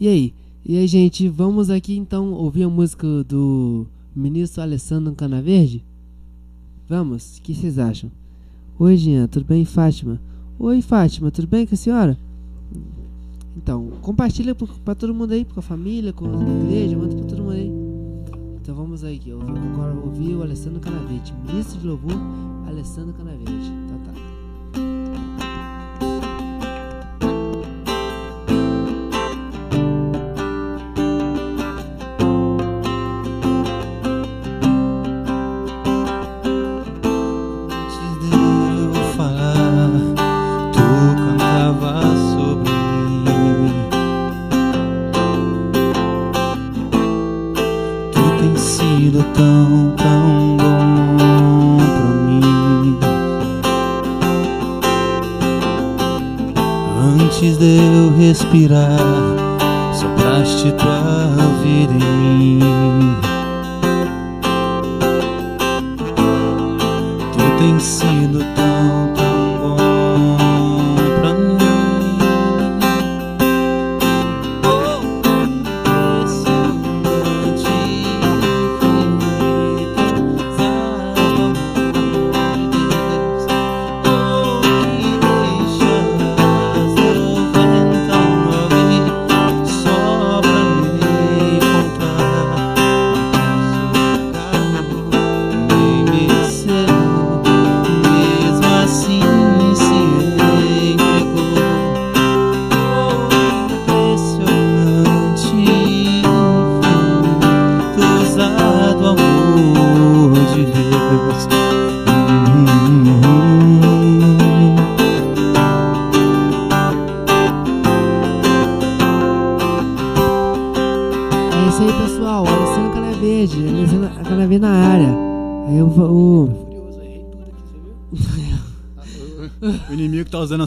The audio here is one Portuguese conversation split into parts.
E aí? E aí, gente, vamos aqui então ouvir a música do ministro Alessandro Canaverde? Vamos? O que vocês acham? Oi, Jean, tudo bem? Fátima? Oi, Fátima, tudo bem com a senhora? Então, compartilha para todo mundo aí, com a família, com a igreja, manda para todo mundo aí. Então vamos aí, vou agora ouvir o Alessandro Canaverde, ministro de louvor, Alessandro Canaverde.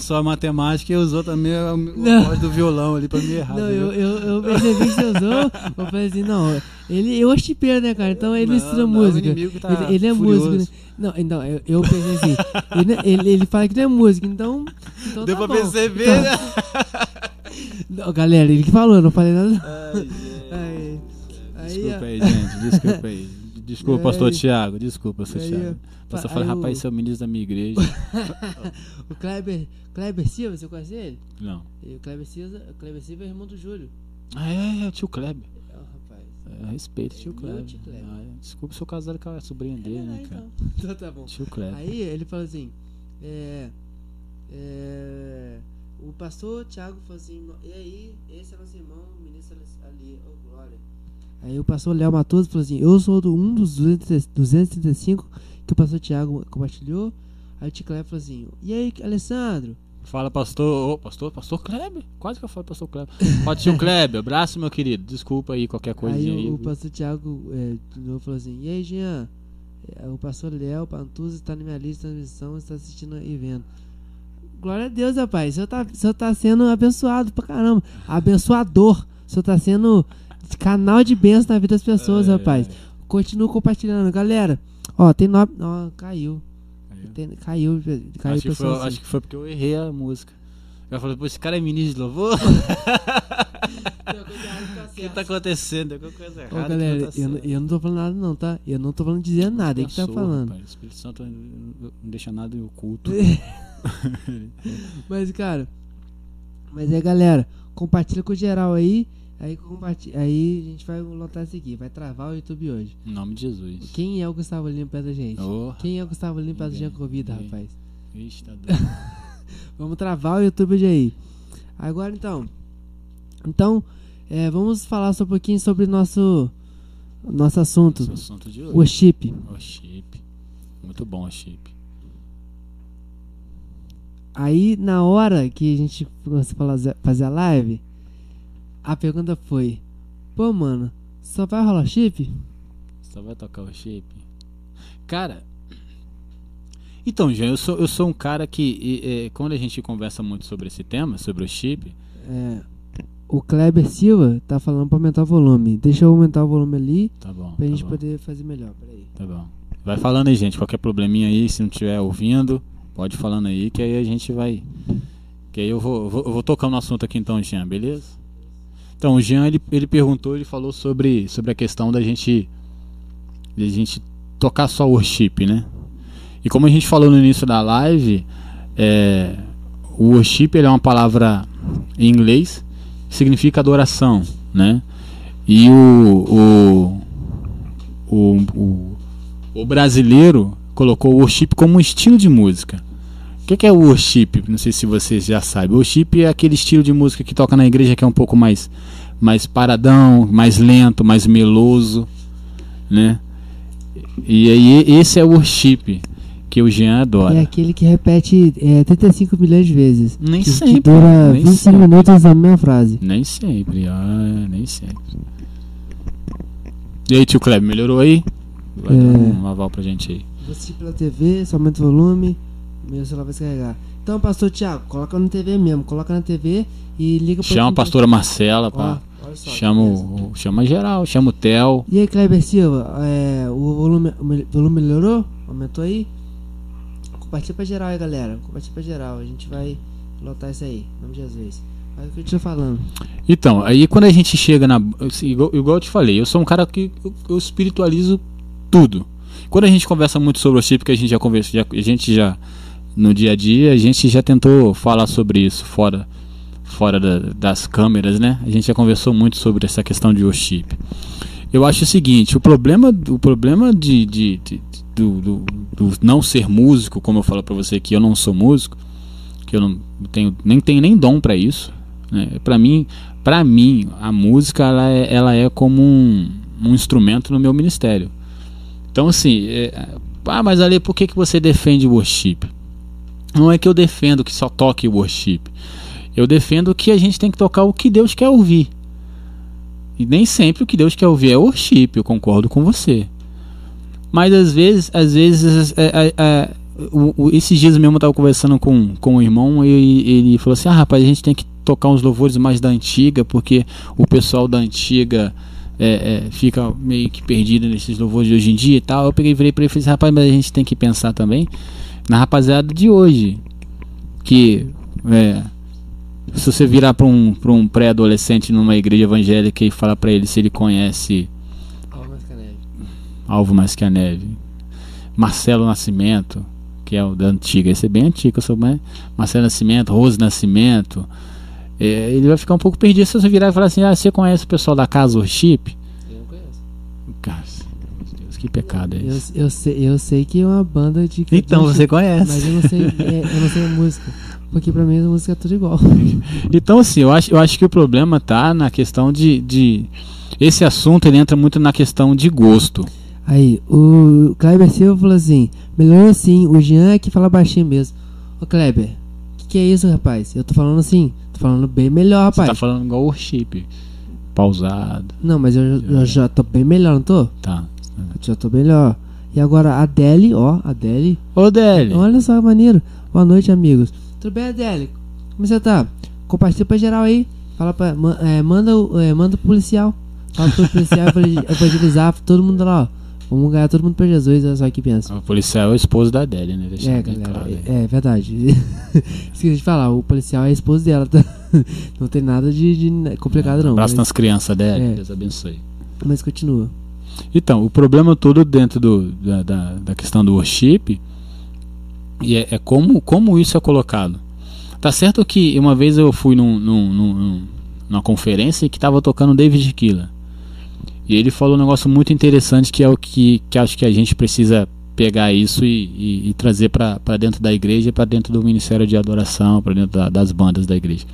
Só a matemática e usou também a, a voz do violão ali pra me errar. Não, eu, eu, eu percebi que você usou. Eu falei assim, não. Ele, eu acho chipeiro, né, cara? Então ele Não, estuda não, música. tá ele, ele é furioso. músico, né? Não, então, eu, eu pensei assim. ele, ele, ele fala que não é músico, então. então Deu tá pra bom. perceber, Então- né? Não, galera, ele que falou, não falei nada. Ai, Desculpa, Aí- pastor Tiago. Desculpa, pastor aí, Tiago. Pastor rapaz, você é o ministro da minha igreja. O Kleber, Kleber Silva, você conhece ele? Não. E o Kleber Silva, o Kleber Silva é irmão do Júlio. Ah, é, é o tio Kleber. É, rapaz. É, respeito, tio Meu Kleber. tio Kleber. Ah, é. Desculpa, sou casado com a sobrinha dele, né, É, cara? então. então tá bom. Tio Kleber. Aí ele falou assim, é, é, o pastor Tiago falou assim, e aí, esse é nosso irmão, o ministro ali, ô glória. Aí o pastor Léo Matoso falou assim, eu sou do, um dos 200 235 que o pastor Tiago compartilhou. Aí o Tio Kleber falou assim, e aí, Alessandro? Fala, pastor. Ô, pastor, pastor Kleber. Quase que eu falo pastor Kleber. Pode tio Kleber. Abraço, meu querido. Desculpa aí qualquer Aí coisinha aí. o, o pastor Tiago é, de novo falou assim, e aí, Jean? É, O pastor Léo Pantuza está na minha lista de transmissão, está assistindo e vendo. Glória a Deus, rapaz. O senhor tá, o senhor tá sendo abençoado pra caramba. Abençoador. O senhor tá sendo canal de bênção na vida das pessoas, É, rapaz. Continua compartilhando. Galera, ó, tem nove. Ó, caiu. Caiu. Caiu, caiu, Acho que, foi, assim. acho que foi porque eu errei a música. Eu falei, pô, esse cara é ministro de louvor? O que tá acontecendo? Alguma coisa Ô, errada. galera, que eu, não tá eu não tô falando nada, não, tá? Eu não tô falando dizendo nada. Ele que tá falando. rapaz. O Espírito Santo não deixa nada oculto. Mas, cara, mas é, galera, compartilha com geral aí. Aí, compartilha, aí a gente vai lotar isso aqui. Vai travar o YouTube hoje. Em nome de Jesus. Quem é o Gustavo Lima perto da gente? Oh, Quem é o Gustavo Lima perto da gente convida, rapaz? Ixi, tá doido. Vamos travar o YouTube hoje aí. Agora então. Então, é, vamos falar só um pouquinho sobre nosso nosso assunto. Esse é o assunto de hoje. Worship. O chip. Muito bom o chip. Aí, na hora que a gente começou a fazer a live, a pergunta foi: Pô, mano, só vai rolar chip? Só vai tocar o chip. Cara. Então, Jean, eu sou, eu sou um cara que, e, é, quando a gente conversa muito sobre esse tema, sobre o chip, É, o Kleber Silva tá falando pra aumentar o volume. Deixa eu aumentar o volume ali tá bom. pra tá gente bom, poder fazer melhor. Peraí. Tá bom. Vai falando aí, gente. Qualquer probleminha aí, se não estiver ouvindo, pode falando aí, que aí a gente vai. Que aí eu vou, vou, eu vou tocar no assunto aqui então, Jean, beleza? Então, o Jean ele, ele perguntou, ele falou sobre, sobre a questão da gente de a gente tocar só worship, né? E como a gente falou no início da live, é, o worship é uma palavra em inglês significa adoração, né? E o, o, o, o, o brasileiro colocou o worship como um estilo de música. O que, que, é o worship? Não sei se vocês já sabem. O worship é aquele estilo de música que toca na igreja que é um pouco mais, mais paradão, mais lento, mais meloso, né? E aí esse é o worship que o Jean adora. É aquele que repete é, 35 milhões de vezes. Nem que, sempre. Que dura nem 25 sempre. minutos na mesma frase. Nem sempre, ah, nem sempre. E aí, tio Kleber, melhorou aí? Vai É. dar um aval pra gente aí. Vou assistir pela TV, só aumenta o volume, meu celular vai descarregar. Então, pastor Tiago, coloca na TV mesmo, coloca na TV e liga pro Chama a pastora Marcela, pá. só, Chama, o, chama geral, chama o Theo. E aí, Kleber Silva, é, o volume, o volume melhorou? Aumentou aí? Compartilha pra geral aí, galera. Compartilha pra geral. A gente vai lotar isso aí, em nome de Jesus. Mas o que eu falando? Então, aí quando a gente chega na. assim, Igual, igual eu te falei, eu sou um cara que eu, eu espiritualizo tudo. Quando a gente conversa muito sobre o chip, que a gente já conversou, já, a gente já. No dia a dia, a gente já tentou falar sobre isso fora, fora da- das câmeras, né? A gente já conversou muito sobre essa questão de worship. Eu acho o seguinte, o problema, o problema de, de- de- do, do- do não ser músico, como eu falo pra você que eu não sou músico, que eu não tenho nem tenho nem dom pra isso, né? Para mim, para mim, a música ela é, ela é como um, um instrumento no meu ministério. Então assim, é, ah, mas ali por que que você defende o worship? Não é que eu defendo que só toque worship. Eu defendo que a gente tem que tocar o que Deus quer ouvir. E nem sempre o que Deus quer ouvir é worship, eu concordo com você. Mas às vezes, às vezes, é, é, é, o- o- esses dias mesmo eu estava conversando com, com um irmão e ele falou assim: Ah, rapaz, a gente tem que tocar uns louvores mais da antiga, porque o pessoal da antiga é, é, fica meio que perdido nesses louvores de hoje em dia e tal. Eu peguei e virei pra ele e falei assim: Rapaz, mas a gente tem que pensar também na rapaziada de hoje. Que é, se você virar para um, pra um pré-adolescente numa igreja evangélica e falar para ele se ele conhece Alvo Mais Que a Neve, Marcelo Nascimento, que é o da antiga, esse é bem antigo, eu sou mais Marcelo Nascimento, Rose Nascimento, é, ele vai ficar um pouco perdido se você virar e falar assim: Ah, você conhece o pessoal da Casa Worship? Eu não conheço. Cara, que pecado é Eu, esse? eu, sei, eu sei que é uma banda de. Então de- você conhece. Mas eu não sei, é, eu não sei a música. Porque pra mim a música é tudo igual. Então, assim, eu acho, eu acho que o problema tá na questão de, de. Esse assunto ele entra muito na questão de gosto. Aí, o Kleber Silva falou assim: melhorou assim, o Jean é que fala baixinho mesmo. Ô Kleber, que que é isso, rapaz? Eu tô falando assim, tô falando bem melhor, Você rapaz. tá falando igual worship. Pausado, Não, mas eu, eu já tô bem melhor, não tô? tá. Já tô melhor. E agora a Adele, ó, a Adele. Ô, Deli. Olha só que maneiro. Boa noite, amigos. Tudo bem, Adele? Como você tá? Compartilha pra geral aí. Fala pra. ma- é, manda, é, manda o policial. Fala pro policial evangel- evangelizar todo mundo lá, ó. Vamos ganhar todo mundo pra Jesus, olha só que pensa. O policial é o esposo da Adele, né? Deixa É, galera, claro aí. é, é verdade. Esqueci de falar, o policial é a esposa dela, tá? Não tem nada de, de complicado, não. Abraço Mas, nas crianças, Adele. É. Deus abençoe. mas continua. Então, o problema todo dentro do, da, da, da questão do worship e é, é como, como isso é colocado. Tá certo que uma vez eu fui num, num, num- num- numa conferência que tava tocando David Killa. E ele falou um negócio muito interessante que é o que, que acho que a gente precisa pegar isso e, e- e trazer para dentro da igreja, para dentro do ministério de adoração, para dentro da- das bandas da igreja.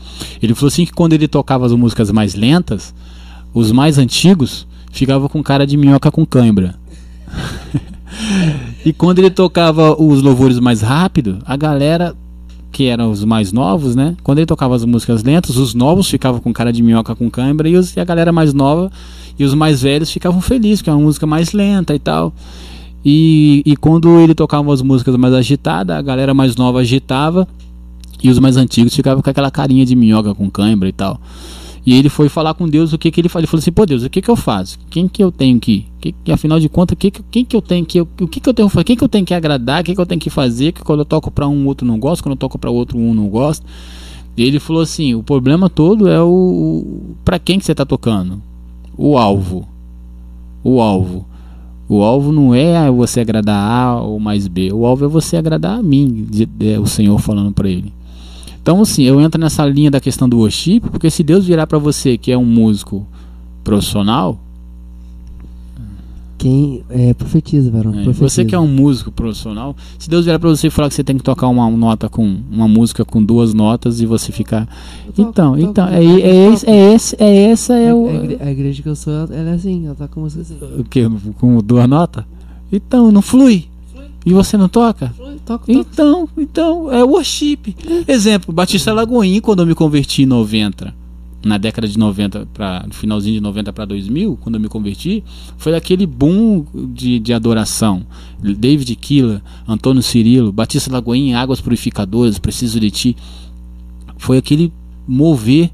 Ele falou assim que quando ele tocava as músicas mais lentas, os mais antigos ficavam com cara de minhoca com cãibra. e quando ele tocava os louvores mais rápido, a galera que eram os mais novos, né? Quando ele tocava as músicas lentas, os novos ficavam com cara de minhoca com cãibra e, os- e a galera mais nova e os mais velhos ficavam felizes, porque é uma música mais lenta e tal. E, e quando ele tocava as músicas mais agitadas, a galera mais nova agitava e os mais antigos ficavam com aquela carinha de minhoca com cãibra e tal. E ele foi falar com Deus o que, que ele falou. Ele falou assim: pô, Deus, o que, que eu faço? Quem que eu tenho que. que, afinal de contas, que, que- quem que eu tenho que. O que, que eu tenho que fazer? Quem que eu tenho que agradar? O que, que eu tenho que fazer? Que quando eu toco pra um, outro não gosta. Quando eu toco pra outro, um não gosta. E ele falou assim: o problema todo é o. para quem que você está tocando? O alvo. O alvo. O alvo não é você agradar A ou mais B. O alvo é você agradar a mim, de, o Senhor falando para ele. Então, assim, eu entro nessa linha da questão do worship, porque se Deus virar para você que é um músico profissional, quem é, profetiza, varão. É, profetiza. Você que é um músico profissional, se Deus vier para você e falar que você tem que tocar uma nota com uma música com duas notas e você ficar. Toco, então, toco, então, é, é, esse, é, esse, é essa é a, o. A igreja que eu sou, ela é assim, ela toca música assim. O quê? Com duas notas? Então, não flui. flui. E você não toca? Flui, toco, então, então, é worship. É. Exemplo, Batista Lagoinha, quando eu me converti em 90 na década de 90 para no finalzinho de 90 para 2000, quando eu me converti, foi aquele boom de, de adoração. David Killa, Antônio Cirilo, Batista Lagoinha, Águas Purificadoras, Preciso de Ti. Foi aquele mover,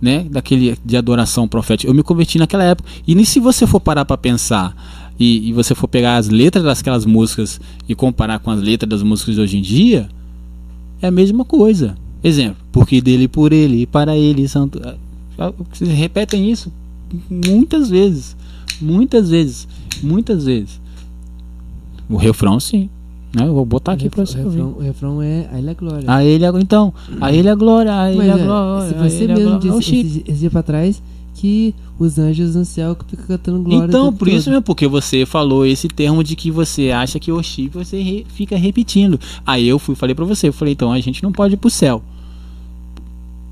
né, daquele de adoração profética. Eu me converti naquela época. E nem se você for parar para pensar e, e você for pegar as letras daquelas músicas e comparar com as letras das músicas de hoje em dia, é a mesma coisa. Exemplo, porque dele por ele e para ele santo vocês repetem isso muitas vezes. Muitas vezes. Muitas vezes. O refrão, sim. Né? Eu vou botar aqui para você. O refrão, o refrão é A Ele é Glória. A Ele é, então, A Ele é Glória, A Ele é, é Glória. Se você mesmo disse esse, esse dia para trás que os anjos no céu que ficam cantando glória. Então, por todo. isso mesmo, porque você falou esse termo de que você acha que o chip você re, fica repetindo. Aí eu fui falei para você, eu falei, então a gente não pode ir pro céu.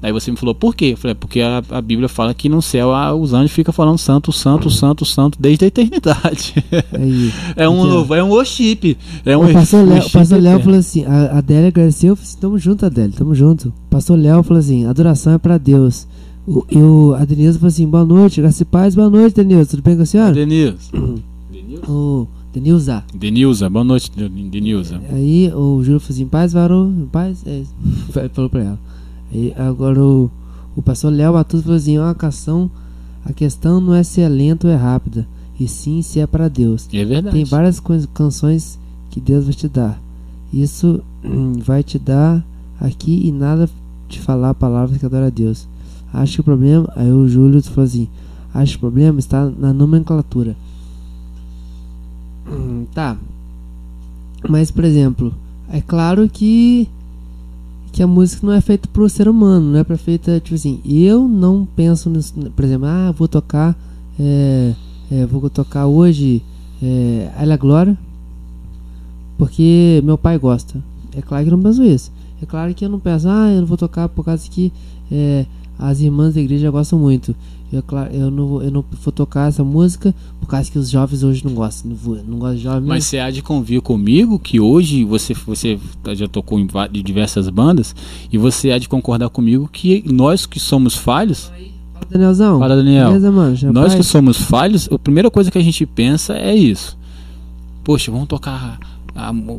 Aí você me falou, por quê? Eu falei, porque a, a Bíblia fala que no céu a, os anjos ficam falando santo, santo, santo, santo, desde a eternidade. Aí, é um novo, é um worship. É um o pastor Léo, o pastor Léo falou assim, a Adélia agradeceu, eu falei, assim, tamo junto, Adélia, tamo junto. O pastor Léo falou assim, adoração é pra Deus. O, e o, a Denilza falou assim, boa noite, graça paz, boa noite, Denilza, tudo bem com a senhora? Denilza. o Denilza. Denilza, boa noite, Denilza. Aí o Júlio falou assim, paz, varão, paz, é, falou pra ela. E agora o, o pastor Léo Matuto falou assim: uma canção, a questão não é se é lenta ou é rápida, e sim se é para Deus. É verdade. Tem várias canções que Deus vai te dar. Isso vai te dar aqui e nada te falar palavras que adoram a Deus. Acho que o problema. Aí o Júlio falou assim: acho que o problema está na nomenclatura. tá. Mas, por exemplo, é claro que que a música não é feita pro ser humano, não é pra feita, tipo assim, eu não penso nisso, por exemplo, ah, vou tocar, é, é, vou tocar hoje é, Ela Glória, porque meu pai gosta. É claro que eu não penso isso. É claro que eu não penso, ah, eu não vou tocar por causa que é, as irmãs da igreja gostam muito. Eu, claro, eu, não vou, eu não vou tocar essa música por causa que os jovens hoje não gostam. Não, vou, não gostam de jovens. Mas você há de convir comigo que hoje você, você já tocou em diversas bandas e você há de concordar comigo que nós que somos falhos. Fala, Danielzão. Fala, Daniel. Beleza, mano? Nós que somos falhos, a primeira coisa que a gente pensa é isso. Poxa, vamos tocar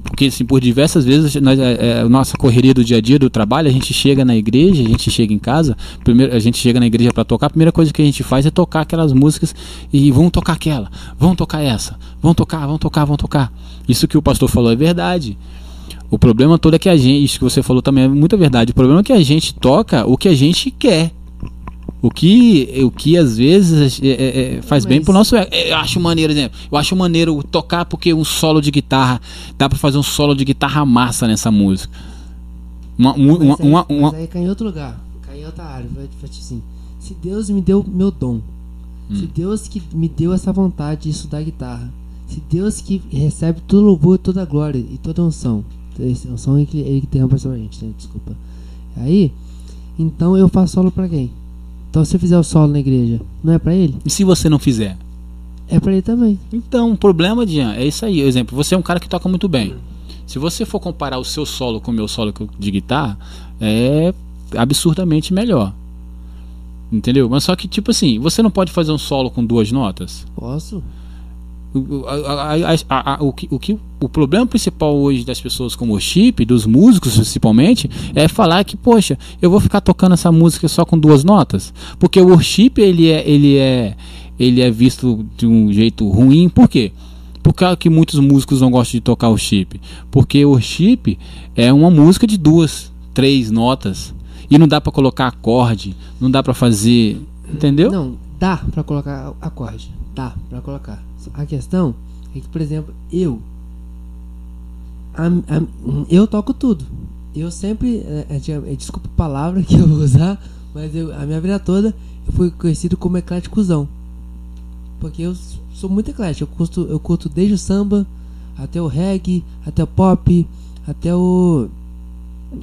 porque assim, por diversas vezes nós, é, é, nossa correria do dia a dia do trabalho a gente chega na igreja a gente chega em casa primeiro a gente chega na igreja para tocar a primeira coisa que a gente faz é tocar aquelas músicas e vamos tocar aquela vamos tocar essa vamos tocar vamos tocar vamos tocar. Isso que o pastor falou é verdade. O problema todo é que a gente isso que você falou também é muita verdade. O problema é que a gente toca o que a gente quer o que, o que às vezes é, é, é faz Mas... bem pro nosso ego. Eu acho maneiro, exemplo. Eu acho maneiro tocar porque um solo de guitarra. Dá pra fazer um solo de guitarra massa nessa música. Uma, uma, mas aí, uma, uma, aí cai em outro lugar. Cai em outra área. Vai, vai assim. Se Deus me deu meu dom. Hum. Se Deus que me deu essa vontade de estudar guitarra. Se Deus que recebe todo louvor, toda glória e toda unção. Esse unção é que ele que tem pra gente, né? Desculpa. Aí, então eu faço solo pra quem? Então se eu fizer o solo na igreja, não é para ele? E se você não fizer? É para ele também. Então, o problema, Dian, é isso aí. Exemplo, você é um cara que toca muito bem. Se você for comparar o seu solo com o meu solo de guitarra, é absurdamente melhor. Entendeu? Mas só que, tipo assim, você não pode fazer um solo com duas notas? Posso. O, que, o, que, o problema principal hoje das pessoas como o chip, dos músicos principalmente, é falar que, poxa, eu vou ficar tocando essa música só com duas notas. Porque o worship ele é, ele é, ele é visto de um jeito ruim, por quê? Por que, que muitos músicos não gostam de tocar o chip? Porque o chip é uma música de duas, três notas. E não dá pra colocar acorde, não dá pra fazer. Entendeu? Não, dá pra colocar acorde. Dá pra colocar. A questão é que, por exemplo, eu. a- a- eu toco tudo. Eu sempre. é, é, é, desculpa a palavra que eu vou usar, mas eu, a minha vida toda eu fui conhecido como ecléticozão. Porque eu sou muito eclético. Eu curto, eu curto desde o samba, até o reggae, até o pop, até o.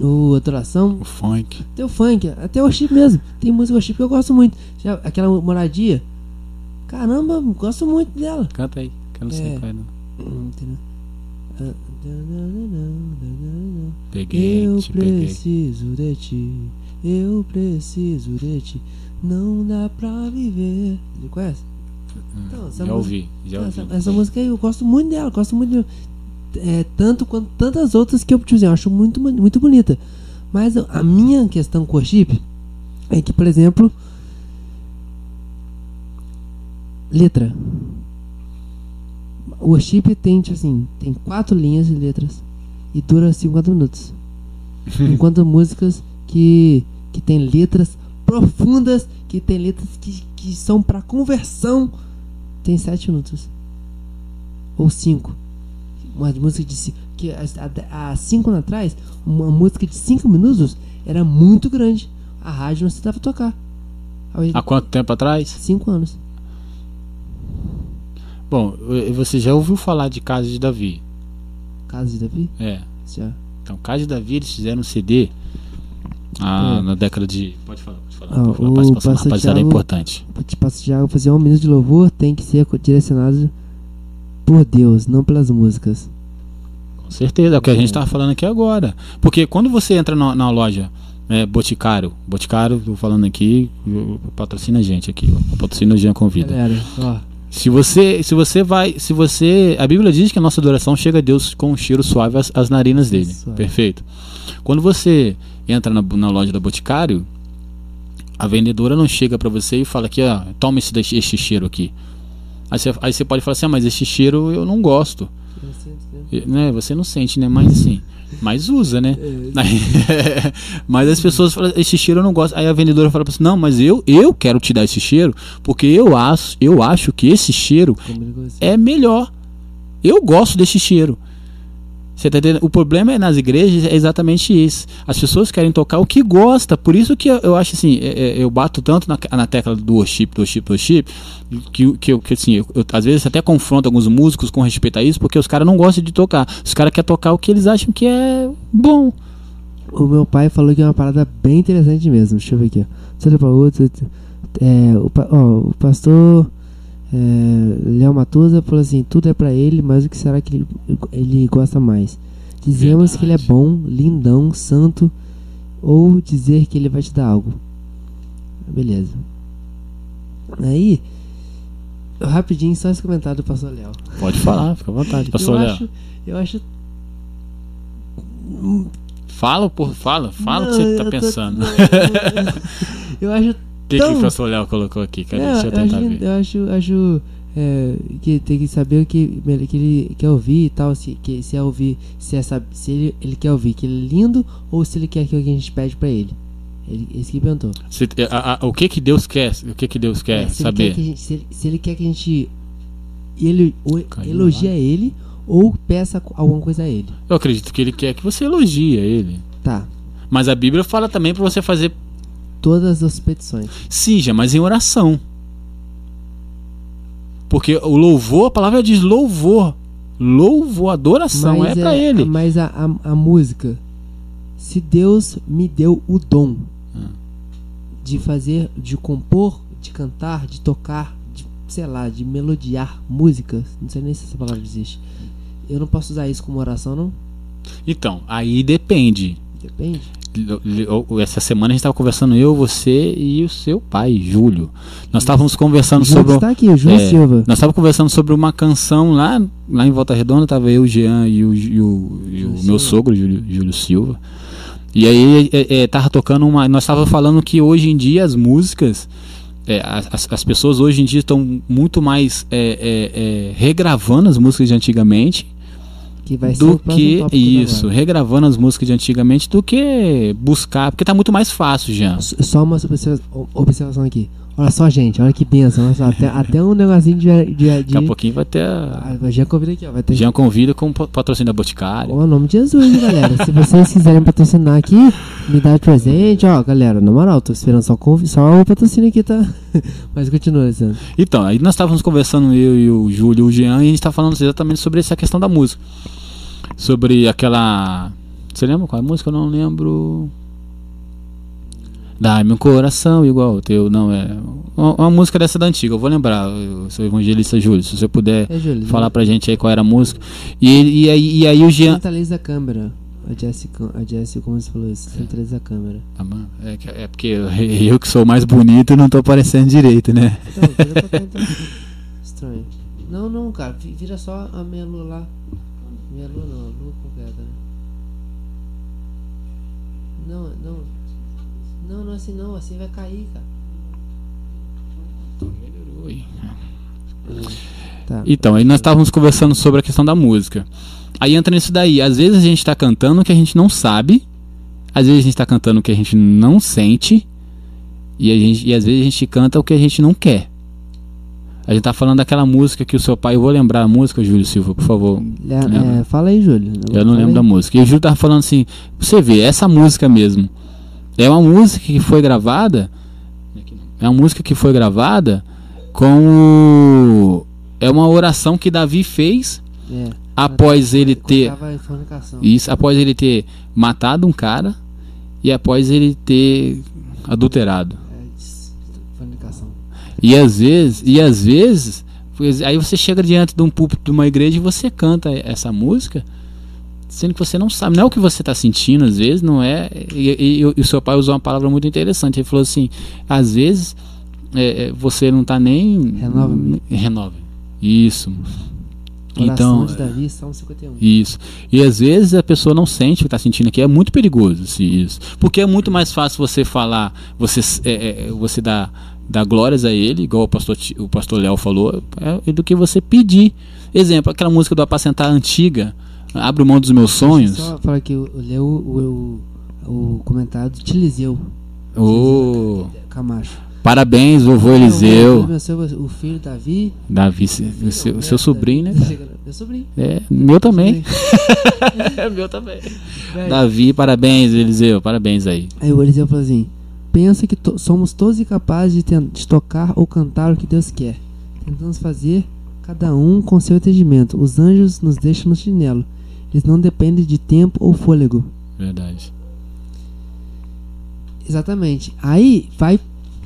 O adoração, O funk. até o funk, até o chip mesmo. Tem música chip que eu gosto muito. Já, aquela moradia. Caramba, gosto muito dela. Canta aí, que eu não sei É. qual é. Não. Peguei, Eu te peguei. preciso de ti. Eu preciso de ti. Não dá pra viver. Você conhece? Então, essa já música- ouvi, já ouvi. Essa, essa música aí eu gosto muito dela, gosto muito de- é, tanto quanto tantas outras que eu, tipo assim, eu acho muito, muito bonita. Mas a minha questão com o chip é que, por exemplo, letra. O worship tem, tipo assim, tem quatro linhas de letras e dura 50 minutos. Enquanto músicas que, que tem letras profundas, que tem letras que, que são pra conversão, tem 7 minutos. Ou 5. Uma música de. Que há- 5 anos atrás, uma música de 5 minutos era muito grande. A rádio não aceitava tocar. Há quanto tempo atrás? 5 anos. Bom, você já ouviu falar de Casa de Davi? Casa de Davi? É. Já. Então, Casa de Davi, eles fizeram um CD ah, É. na década de. Pode falar, pode falar. Ah, pode falar. o participação da pastor rapaziada é importante. Te passo já fazer um minuto de louvor tem que ser direcionado por Deus, não pelas músicas. Com certeza, é o que a gente estava falando aqui agora. Porque quando você entra na, na loja é, Boticário, Boticário, tô falando aqui, patrocina a gente aqui, ó, patrocina o Jean Convida. Galera, ó. Se você, se você vai, se você, a Bíblia diz que a nossa adoração chega a Deus com um cheiro suave às, às narinas dele. Suave. Perfeito. Quando você entra na, na loja da Boticário, a vendedora não chega pra você e fala aqui, ó, toma esse, este cheiro aqui. Aí você, aí você pode falar assim, ah, mas esse cheiro eu não gosto. Né? Você não sente, né? Mas assim, mas usa, né? Aí- mas as pessoas falam, esse cheiro eu não gosto. Aí a vendedora fala pra você, não, mas eu, eu quero te dar esse cheiro, porque eu acho, eu acho que esse cheiro é melhor. Eu gosto desse cheiro. Você tá entendendo? O problema é nas igrejas é exatamente isso. As pessoas querem tocar o que gosta. Por isso que eu, eu acho assim, é- é, eu bato tanto na, na tecla do worship, do worship, do worship, que, que, que assim, eu, eu, às vezes até confronto alguns músicos com respeito a isso, porque os caras não gostam de tocar. Os caras querem tocar o que eles acham que é bom. O meu pai falou que é uma parada bem interessante mesmo. Deixa eu ver aqui, ó. Outro. É, o, ó, o pastor é, Léo Matusa falou assim: tudo é pra ele, mas o que será que ele, ele gosta mais? Dizemos que ele é Verdade. bom, lindão, santo, ou dizer que ele vai te dar algo. Beleza. Aí, rapidinho, só esse comentário do pastor Léo. Pode falar, fica à vontade. Pastor eu Léo. acho, eu acho Fala, por, fala, fala o que você tá tô- pensando. eu acho que, que Então- o Léo colocou aqui? Cadê? É, Deixa eu eu tentar acho, ver. eu acho, acho é, que tem que saber o que, que ele quer ouvir e tal, se, que, se é ouvir, se, é, se ele, ele quer ouvir que ele é lindo ou se ele quer que a gente pede pra ele. ele esse que perguntou. Se- a- a- o que que Deus quer? O que que Deus quer É, se, ele saber? quer que a gente, se, ele, se ele quer que a gente ele, elogie a ele ou peça alguma coisa a ele. Eu acredito que ele quer que você elogie ele. Tá. Mas a Bíblia fala também pra você fazer Todas as petições. Seja, mas em oração. Porque o louvor, a palavra diz louvor. Louvor, adoração é pra ele. Mas a, a, a música, se Deus me deu o dom Ah. de fazer, de compor, de cantar, de tocar, de, sei lá, de melodiar músicas, não sei nem se essa palavra existe. Eu não posso usar isso como oração, não? Então, aí depende. Depende. Essa semana a gente estava conversando, eu, você e o seu pai, Júlio. Nós estávamos conversando Júlio sobre. está aqui, Júlio É, Silva. Nós estávamos conversando sobre uma canção lá, lá em Volta Redonda, tava eu, o Jean e o, e o, e o meu Silva. sogro, Júlio, Júlio Silva. E aí é, é, tava tocando uma. Nós estávamos falando que hoje em dia as músicas. é, as, as pessoas hoje em dia estão muito mais é, é, é, regravando as músicas de antigamente Que vai do que isso, regravando as músicas de antigamente do que buscar, porque tá muito mais fácil, Jean. S- Só uma observa- observação aqui. Olha só, gente, olha que benção. Olha só, até, até um negocinho de. de, de Daqui a pouquinho vai ter a... Ah, já convida aqui, ó. Vai ter Jean convida com pa- patrocínio da Boticária. Ó, nome de Jesus, hein, galera. Se vocês quiserem patrocinar aqui, me dá de presente, ó, galera. Na moral, tô esperando só, conv... só o patrocínio aqui, tá? Mas continua, Alessandro. Então, aí nós estávamos conversando, eu e o Júlio e o Jean, e a gente tá falando exatamente sobre essa questão da música. Sobre aquela. Você lembra qual é a música? Eu não lembro. Dá-me um coração igual o teu. Não, é. Uma, uma música dessa da antiga, eu vou lembrar, eu sou evangelista Júlio. Se você puder É, Júlio. falar pra gente aí qual era a música. E, e, aí, e aí o Jean. Centraliza a câmera. A Jessica, a Jessica, como você falou isso? Centraliza a câmera. Ah, mano, É, é porque eu, eu que sou mais bonito não tô aparecendo direito, né? Então. Estranho. Não, não, cara. vi- Vira só a meia lua lá. Meia lua não, a lua completa, né? Não, não. Não, não é assim não. Assim vai cair, cara. Tá. Então, aí nós estávamos conversando sobre a questão da música. Aí entra nisso daí. Às vezes a gente está cantando o que a gente não sabe, às vezes a gente está cantando o que a gente não sente, e, a gente, e às vezes a gente canta o que a gente não quer. A gente tá falando daquela música que o seu pai. Eu vou lembrar a música, Júlio Silva, por favor. É, é, fala aí, Júlio. Eu não lembro da música. E o Júlio tava falando assim: você vê, essa música mesmo. É uma música que foi gravada. É uma música que foi gravada com. o- É uma oração que Davi fez É, após ele ter. em fornicação. Isso, após ele ter matado um cara e após ele ter adulterado. É. E às vezes, e às vezes, aí você chega diante de um púlpito de uma igreja e você canta essa música, sendo que você não sabe, não é o que você está sentindo, às vezes, não é. E, e- e o seu pai usou uma palavra muito interessante. Ele falou assim: às vezes é, é, você não está nem. Renova-me. Renova. Isso. Oração Então, de Davi, Salmo 51. isso. E às vezes a pessoa não sente o que está sentindo aqui. É muito perigoso assim, isso. Porque é muito mais fácil você falar, você, é, é, você dar, glórias a ele, igual o pastor, o pastor Léo falou, é, do que você pedir. Exemplo, aquela música do Apacentar antiga, Abre mão dos meus sonhos. Só falar que eu eu leu o, o, o comentário do Tiliseu Ô, Camacho. parabéns, vovô Eu Eliseu. o filho Davi. Davi, seu, seu, seu sobrinho, né? Meu sobrinho. É, meu também. é meu também. Davi, parabéns, Eliseu, parabéns aí. Aí o Eliseu falou assim: Pensa que to- somos todos incapazes de, de tocar ou cantar o que Deus quer. Tentamos fazer cada um com seu entendimento. Os anjos nos deixam no chinelo. Eles não dependem de tempo ou fôlego. Verdade. Exatamente. Aí vai.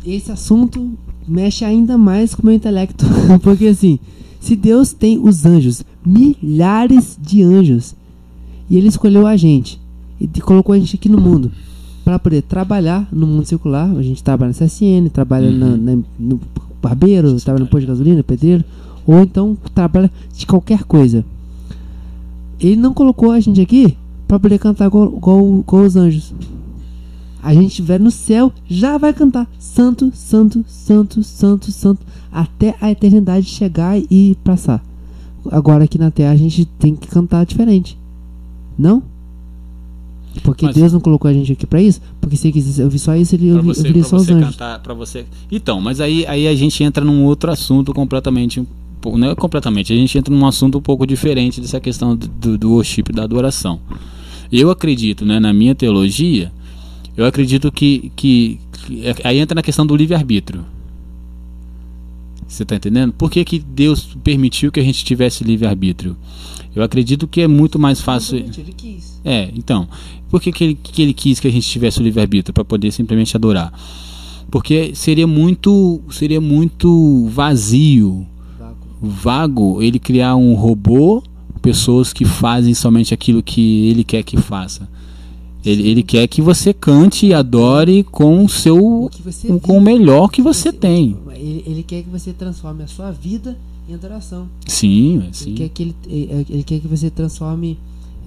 Esse assunto mexe ainda mais com o meu intelecto. Porque assim, se Deus tem os anjos, milhares de anjos, e Ele escolheu a gente, e colocou a gente aqui no mundo, para poder trabalhar no mundo circular. A gente trabalha na CSN, trabalha na- na- no barbeiro, trabalha no posto de gasolina, pedreiro, ou então trabalha de qualquer coisa. Ele não colocou a gente aqui para poder cantar igual, igual, os anjos a gente estiver no céu, já vai cantar Santo, Santo, Santo, Santo, Santo, até a eternidade chegar e passar. Agora aqui na terra a gente tem que cantar diferente. Não? Porque Mas- Deus não colocou a gente aqui pra isso? Porque se ele quisesse ouvir só isso, ele ouviria só os anjos. cantar, você. Então, mas aí, aí a gente entra num outro assunto completamente. Não é completamente, a gente entra num assunto um pouco diferente dessa questão do, do, do worship, da adoração. Eu acredito, né, na minha teologia, eu acredito que, que, que- é- aí entra na questão do livre-arbítrio. Você está entendendo? Por que, que Deus permitiu que a gente tivesse livre-arbítrio? Eu acredito que é muito mais fácil. Ele quis. É, então, por que, que, ele, que ele quis que a gente tivesse o livre-arbítrio para poder simplesmente adorar? Porque seria muito, seria muito vazio, vago ele criar um robô, pessoas que fazem somente aquilo que ele quer que faça. Ele, ele quer que você cante e adore com o seu O você com o melhor que você tem. Ele, ele quer que você transforme a sua vida em adoração. Sim, é Ele sim. quer que, ele, ele ele quer que você transforme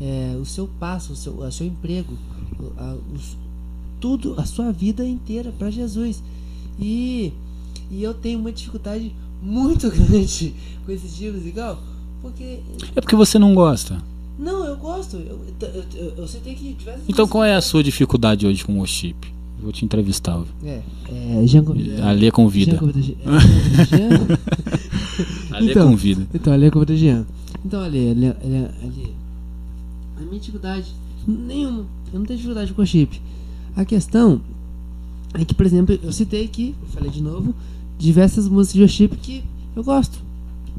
é, o seu passo, o seu, o seu emprego, a- os- tudo, a sua vida inteira para Jesus. E, e eu tenho uma dificuldade muito grande com esses livros, igual, porque É porque você não gosta. Não, eu gosto. Eu, eu, eu, eu sei que diversas Então qual é a sua dificuldade hoje com o worship? Vou te entrevistar. É, é, Jean convida. A Lê convida. Jean convida Jean. é? A Lê Então. convida. Então, ali é convida Jean. Então, ali, ali, ali, ali. A minha dificuldade, nenhuma. Eu não tenho dificuldade com o chip. A questão é que, por exemplo, eu citei aqui, eu falei de novo, diversas músicas de worship que eu gosto.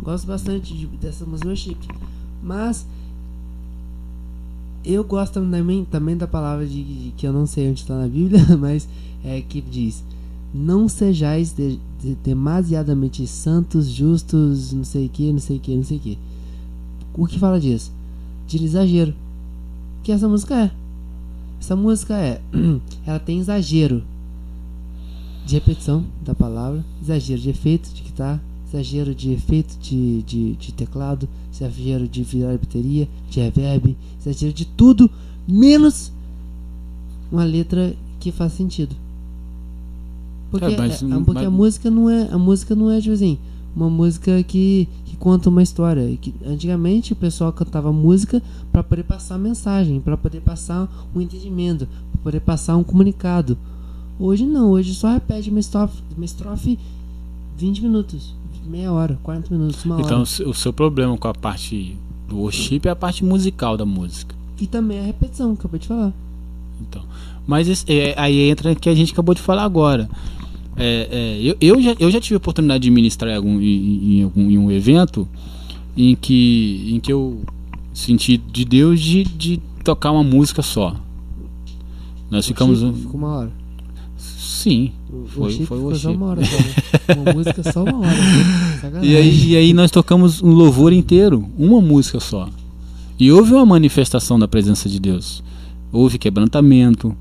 Gosto bastante de, dessa música de worship. Mas eu gosto também, também da palavra de, de- que eu não sei onde está na Bíblia, mas é que diz: Não sejais de- de- demasiadamente santos, justos, não sei o que, não sei o que, não sei o que. O que fala disso? De exagero. Que essa música é. Essa música é. Ela tem exagero de repetição da palavra, exagero de efeito de guitarra, exagero de efeito de, de, de teclado, exagero de virar bateria, de reverb, exagero de tudo, menos uma letra que faz sentido. Porque, É, mas é- porque a mas- música não é a música não é tipo assim, uma música que, que conta uma história. Que, antigamente o pessoal cantava música para poder passar mensagem, para poder passar um entendimento, para poder passar um comunicado. Hoje não, hoje só repete uma estrofe, uma estrofe 20 minutos, meia hora, 40 minutos, uma Então hora. o seu- o seu problema com a parte do worship é a parte musical da música. E também a repetição, que eu acabei de falar. Então, mas esse- é, aí entra o que a gente acabou de falar agora. É, é, eu, eu, já, eu já tive a oportunidade de ministrar em, algum, em, em algum, em um evento em que, em que eu senti de Deus de, de tocar uma música só. Nós ficamos. Ficou uma hora. Sim. O, Foi- o Chico foi o Chico. uma hora? Uma música só uma hora. E aí, e aí nós tocamos um louvor inteiro, uma música só. E houve uma manifestação da presença de Deus. Houve quebrantamento,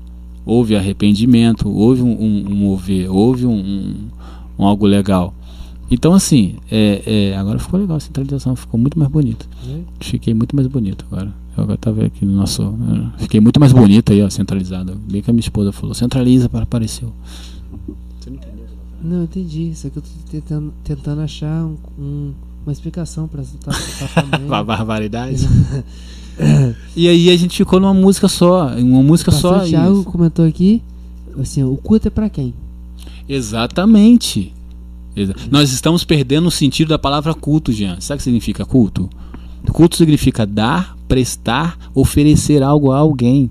houve arrependimento, houve um, um, um mover, houve um, um- um algo legal. Então assim, é, é, agora ficou legal a centralização, ficou muito mais bonita. Né? Fiquei muito mais bonito agora. Eu tava aqui no nosso. eh, Fiquei muito mais bonito aí, ó, centralizado. Bem que a minha esposa falou, centraliza para apareceu. Não, eu entendi. Só que eu tô tentando, tentando achar um- um- uma explicação tua mãe. Uma barbaridade. e aí a gente ficou numa música só, uma música O só. pastor Thiago isso. comentou aqui, assim, o culto é pra quem? Exatamente. Exa- Nós estamos perdendo o sentido da palavra culto, Jean. Sabe o que significa culto? Culto significa dar, prestar, oferecer algo a alguém.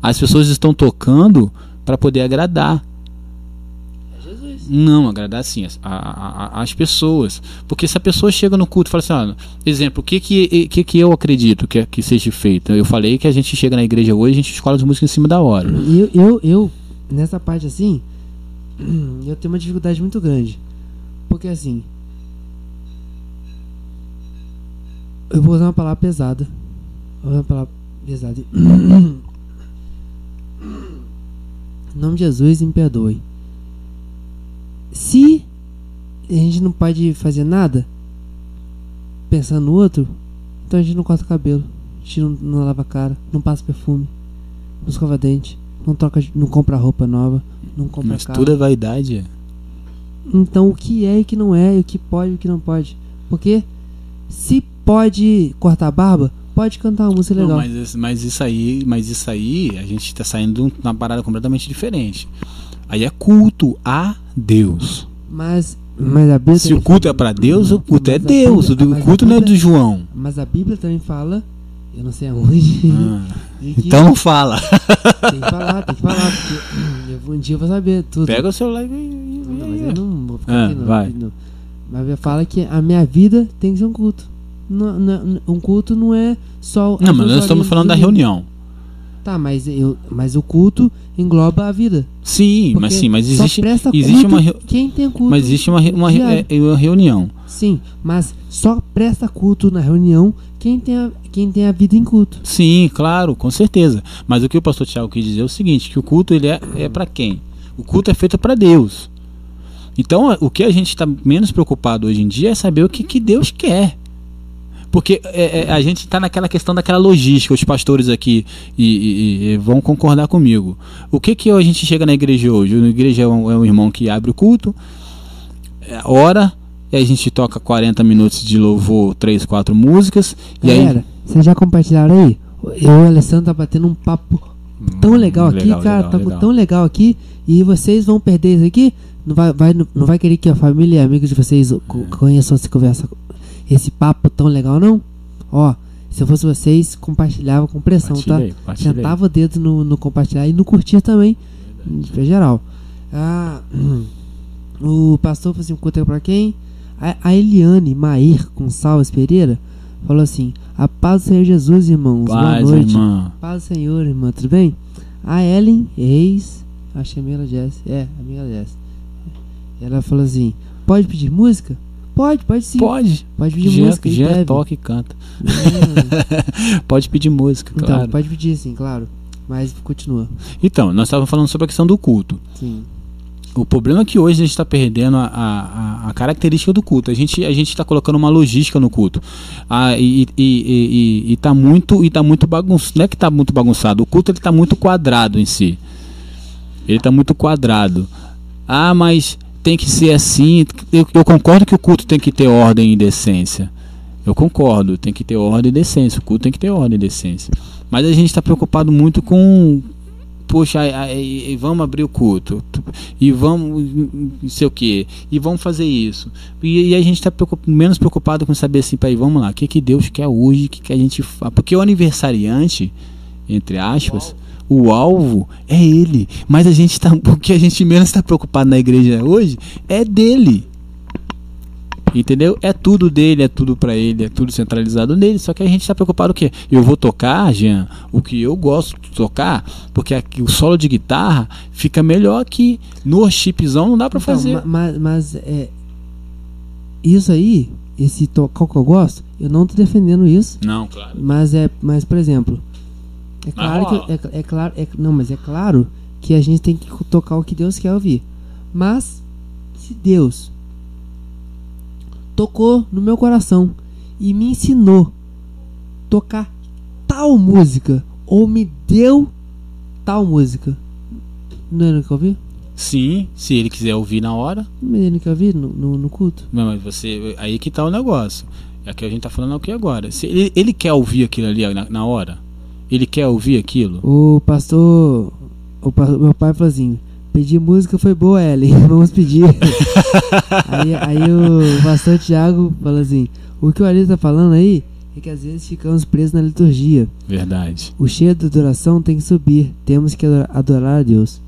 As pessoas estão tocando para poder agradar. É Jesus. Não, agradar sim as, a- a- as pessoas. Porque se a pessoa chega no culto e fala assim, ah, exemplo, o que que, que que eu acredito que, que seja feito? Eu falei que a gente chega na igreja hoje, a gente escola as músicas em cima da hora. Eu, eu, eu, nessa parte assim, eu tenho uma dificuldade muito grande. Porque assim. Eu vou usar uma palavra pesada. Uma palavra pesada. Em nome de Jesus, me perdoe. Se a gente não pode fazer nada pensando no outro, então a gente não corta o cabelo, a gente não, não lava a cara, não passa perfume, não escova dente, não troca, não compra roupa nova, não compra Mas carro. tudo é vaidade. Então o que é e o que não é, e o que pode e o que não pode. Porque se pode cortar a barba, pode cantar uma música Não, legal. mas, esse- mas isso aí, mas isso aí, a gente tá saindo de uma parada completamente diferente. Aí é culto a Deus. Mas, mas a Bíblia Se o culto é para Deus, o culto é Mas Deus. Bíblia- O mas a culto não é do Bíblia- João. Mas a Bíblia também fala, eu não sei aonde. Ah, Então fala. tem que falar, tem que falar, porque um dia eu vou saber tudo. Pega o celular e. Não, mas eu não vou ficar Ah, aqui não, vai. não. Mas fala que a minha vida tem que ser um culto. Não- não- um culto não é só. Não, as mas nós estamos falando do da reunião. Tá, mas, eu, mas o culto engloba a vida. Sim, mas sim, mas só existe, presta existe culto uma, quem tem culto. mas existe uma, uma, é uma reunião. Sim, mas só presta culto na reunião quem tem a, quem tem a vida em culto. Sim, claro, com certeza. Mas o que o pastor Tiago quis dizer é o seguinte, que o culto ele é, é para quem? O culto é feito para Deus. Então, o que a gente está menos preocupado hoje em dia é saber o que, que Deus quer. Porque é, é, a gente está naquela questão daquela logística, os pastores aqui e, e- e vão concordar comigo. O que que a gente chega na igreja hoje? Na igreja é um, é um irmão que abre o culto, é, ora, e aí a gente toca 40 minutos de louvor, três, quatro músicas, e aí Galera, Vocês já compartilharam aí? Eu e o Alessandro tá batendo um papo tão legal aqui, Legal, cara. legal, tá legal. tão legal aqui. E vocês vão perder isso aqui? Não vai, vai- não vai querer que a família e amigos de vocês co- conheçam essa conversa, esse papo tão legal, não? Ó, se eu fosse vocês, compartilhava com pressão, tá? Compartilha aí. Sentava o dedo no, no compartilhar e no curtir também. De geral. Ah, o pastor falou assim: conta pra quem? A, a Eliane Mair Gonçalves Pereira falou assim: A paz do Senhor Jesus, irmãos. Paz, Boa noite. irmã. Paz do Senhor, irmã, tudo bem? A Ellen Reis, acho que é amiga da Jess. É, amiga da Jess. Ela falou assim: Pode pedir música? Pode, pode sim. Pode. Pode pedir Jean, música. Jean toca e canta. Hum, Pode pedir música, Então, claro. pode pedir sim, claro. Mas continua. Então, nós estávamos falando sobre a questão do culto. Sim. O problema é que hoje a gente está perdendo a, a, a- característica do culto. A gente a gente está colocando uma logística no culto. Ah, e, e, e, e, e tá muito e tá muito bagunçado. Não é que tá muito bagunçado. O culto ele tá muito quadrado em si. Ele tá muito quadrado. Ah, mas tem que ser assim. Eu, eu concordo que o culto tem que ter ordem e decência. Eu concordo, tem que ter ordem e decência. O culto tem que ter ordem e decência. Mas a gente está preocupado muito com poxa, aí- vamos abrir o culto e vamos não sei o que e vamos fazer isso e, e a gente está menos preocupado com saber assim, pai, vamos lá, o que que Deus quer hoje, o que que a gente porque o aniversariante, entre aspas, o alvo é ele, mas a gente tá, o que a gente menos está preocupado na igreja hoje é dele. Entendeu? É tudo dele, é tudo pra ele, é tudo centralizado nele. Só que a gente tá preocupado o quê? Eu vou tocar, Jean, o que eu gosto de tocar, porque aqui o solo de guitarra fica melhor aqui. No chipzão não dá pra Então, fazer. ma- mas, mas é. Isso aí, esse tocar que eu gosto, eu não tô defendendo isso. Não, claro. Mas é. Mas, por exemplo. É Mas claro que. É, é claro. é- não, mas é claro que a gente tem que tocar o que Deus quer ouvir. Mas, se Deus tocou no meu coração e me ensinou tocar tal música, ou me deu tal música. Não é no que eu ouvi? Sim, se ele quiser ouvir na hora, Não é no que eu ouvi no, no, no culto? não, mas você. Aí que tá o negócio. É que a gente tá falando aqui agora. Se ele, ele quer ouvir aquilo ali na, na hora, ele quer ouvir aquilo. O pastor. O pa- meu pai falou assim: pedir música foi boa, Ellen, vamos pedir. aí, aí o pastor Tiago falou assim: o que o Ari tá falando aí é que às vezes ficamos presos na liturgia. Verdade. O cheiro da adoração tem que subir, temos que adora- adorar a Deus.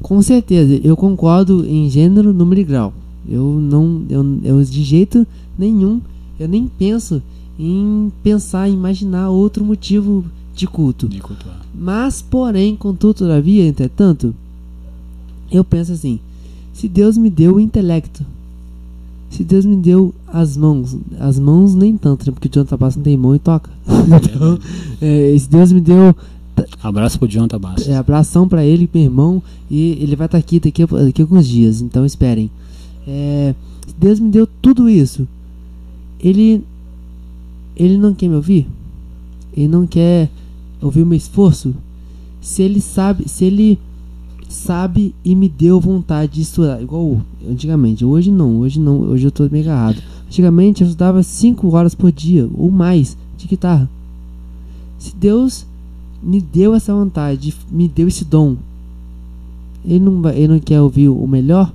Com certeza, eu concordo em gênero, número e grau. Eu não, eu, eu de jeito nenhum, eu nem penso em pensar, imaginar outro motivo de culto. De cultuar. Mas, porém, contudo, todavia, entretanto, eu penso assim: se Deus me deu o intelecto, se Deus me deu as mãos, as mãos nem tanto, né? Porque o John Tabasco não tem mão e toca. então, é, se Deus me deu Abraço pro John Tabasco. é, abração pra ele, meu irmão, e ele vai estar aqui daqui, a- daqui a alguns dias, então esperem. É, se Deus me deu tudo isso, ele, ele não quer me ouvir? Ele não quer ouvir o meu esforço? Se ele sabe, se ele sabe e me deu vontade de estudar, igual antigamente, hoje não, hoje não, hoje eu tô meio agarrado. Antigamente eu estudava 5 horas por dia, ou mais, de guitarra. Se Deus me deu essa vontade, me deu esse dom. Ele não, vai, ele não quer ouvir o melhor?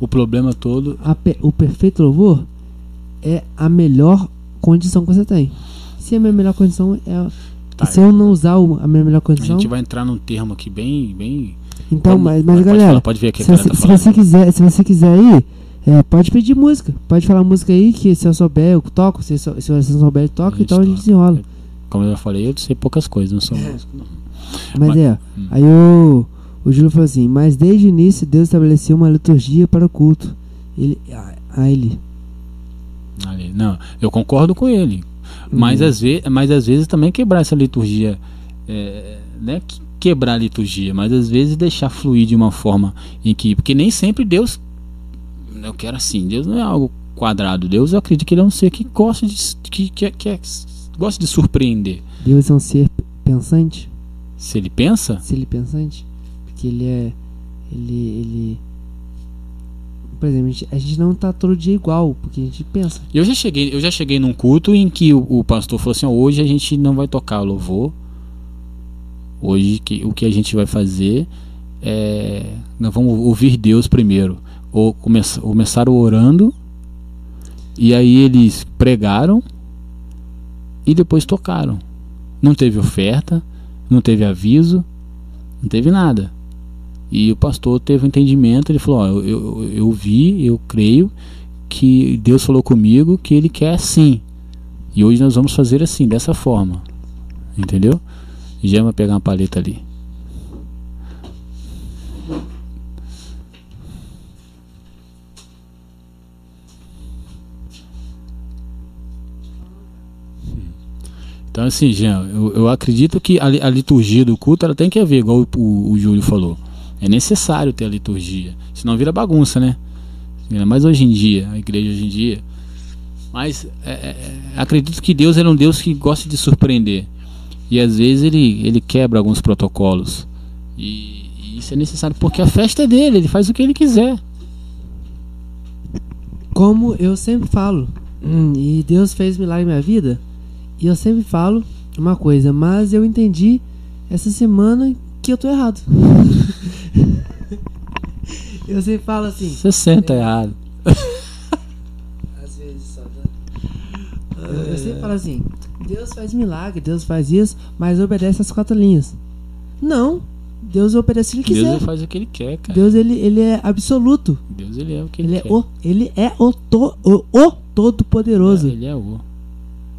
O problema todo. Pe- o perfeito louvor é a melhor condição que você tem. Se a minha melhor condição é. Tá, se eu não usar o- a minha melhor A condição. gente vai entrar num termo aqui bem. bem Então, mas, mas pode galera, falar, pode ver aqui se a você, tá se você quiser, se você quiser aí, é, pode pedir música. Pode falar música aí que se eu souber eu toco, se, se você não souber eu toco, A então a gente toca. desenrola. Como eu já falei, eu sei poucas coisas, não sou músico. não. Mas Mas- é, hum. aí o, o Júlio falou assim, mas desde o início Deus estabeleceu uma liturgia para o culto. Ele, a, a ele. Ali. Não, eu concordo com ele. Mas, Uhum. às vezes, mas às vezes também quebrar essa liturgia. É, né, que- quebrar a liturgia, mas às vezes deixar fluir de uma forma em que. Porque nem sempre Deus. Eu quero assim, Deus não é algo quadrado. Deus eu acredito que ele é um ser que gosta de. que, que, que é- gosta de surpreender. Deus é um ser pensante, Se ele pensa, se ele é pensante, porque ele é ele ele por exemplo, a gente, a gente não tá todo dia igual, porque a gente pensa. Eu já cheguei, eu já cheguei num culto em que o, o pastor falou assim: ó, hoje a gente não vai tocar louvor. Hoje que, o que a gente vai fazer é. Nós vamos ouvir Deus primeiro. Ou começa, começaram orando, e aí eles pregaram e depois tocaram. Não teve oferta, não teve aviso, não teve nada. E o pastor teve um entendimento, ele falou: ó, eu, eu, eu vi, eu creio que Deus falou comigo que ele quer assim. E hoje nós vamos fazer assim, dessa forma. Entendeu? Já vai pegar uma paleta ali. Então, assim, Jean, eu, eu acredito que a, a, liturgia do culto ela tem que haver, igual o, o, o Júlio falou. É necessário ter a liturgia. Senão vira bagunça, né? Mas hoje em dia, a igreja hoje em dia. Mas é, é, acredito que Deus é um Deus que gosta de surpreender. E às vezes ele, ele quebra alguns protocolos. E, e isso é necessário porque a festa é dele, ele faz o que ele quiser. Como eu sempre falo, hum, e Deus fez milagre na minha vida, e eu sempre falo uma coisa, mas eu entendi essa semana que eu tô errado. Eu sempre falo assim. Você senta é, errado. Às vezes só dá. Eu, eu sempre falo assim: Deus faz milagre, Deus faz isso, mas obedece as quatro linhas. Não. Deus obedece o que ele quiser. Deus faz o que ele quer, cara. Deus ele, ele é absoluto. Deus ele é o que ele, ele quer. É o, ele é o, to, o, o todo poderoso. É, ele é o.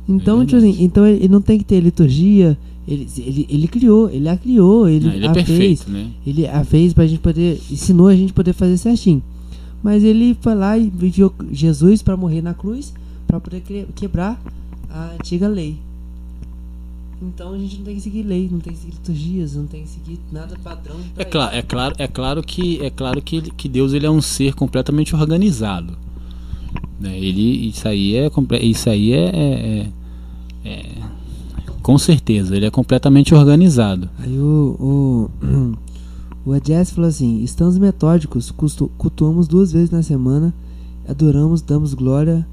Então, é tipo assim, então ele não tem que ter liturgia. Ele, ele, ele criou, ele a criou, ele, não, ele é a perfeito, fez. Né? Ele a fez pra gente poder. ensinou a gente poder fazer certinho. Mas ele foi lá e enviou Jesus para morrer na cruz para poder quebrar a antiga lei. Então a gente não tem que seguir lei, não tem que seguir liturgias, não tem que seguir nada padrão. É claro, é claro, é claro que é claro que, que Deus ele é um ser completamente organizado. Né? Ele isso aí é isso aí é, é, é, é com certeza, ele é completamente organizado. Aí o, o, o Jess falou assim: estamos metódicos, cultuamos duas vezes na semana, adoramos, damos glória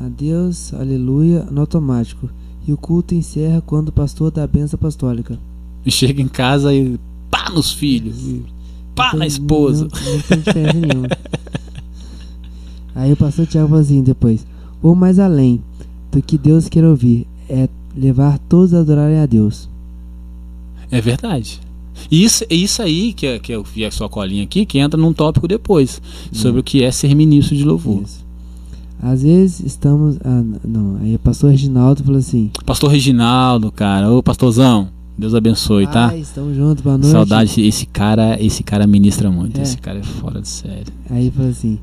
a Deus, aleluia, no automático. E o culto encerra quando o pastor dá a benção apostólica. E chega em casa e pá nos filhos, pá na esposa. Não, não tem diferença nenhuma. Aí o pastor Tiago falou assim depois: ou mais além do que Deus quer ouvir, é levar todos a adorarem a Deus. É verdade. E isso, isso aí, que, é, que eu vi a sua colinha aqui, que entra num tópico depois, sobre hum. o que é ser ministro de louvor. Isso. Às vezes estamos. Ah, não, aí o pastor Reginaldo falou assim. Pastor Reginaldo, cara, ô pastorzão, Deus abençoe, tá? Ah, estamos juntos, boa noite. Saudade, esse cara, esse cara ministra muito, é. esse cara é fora de série. Aí falou assim: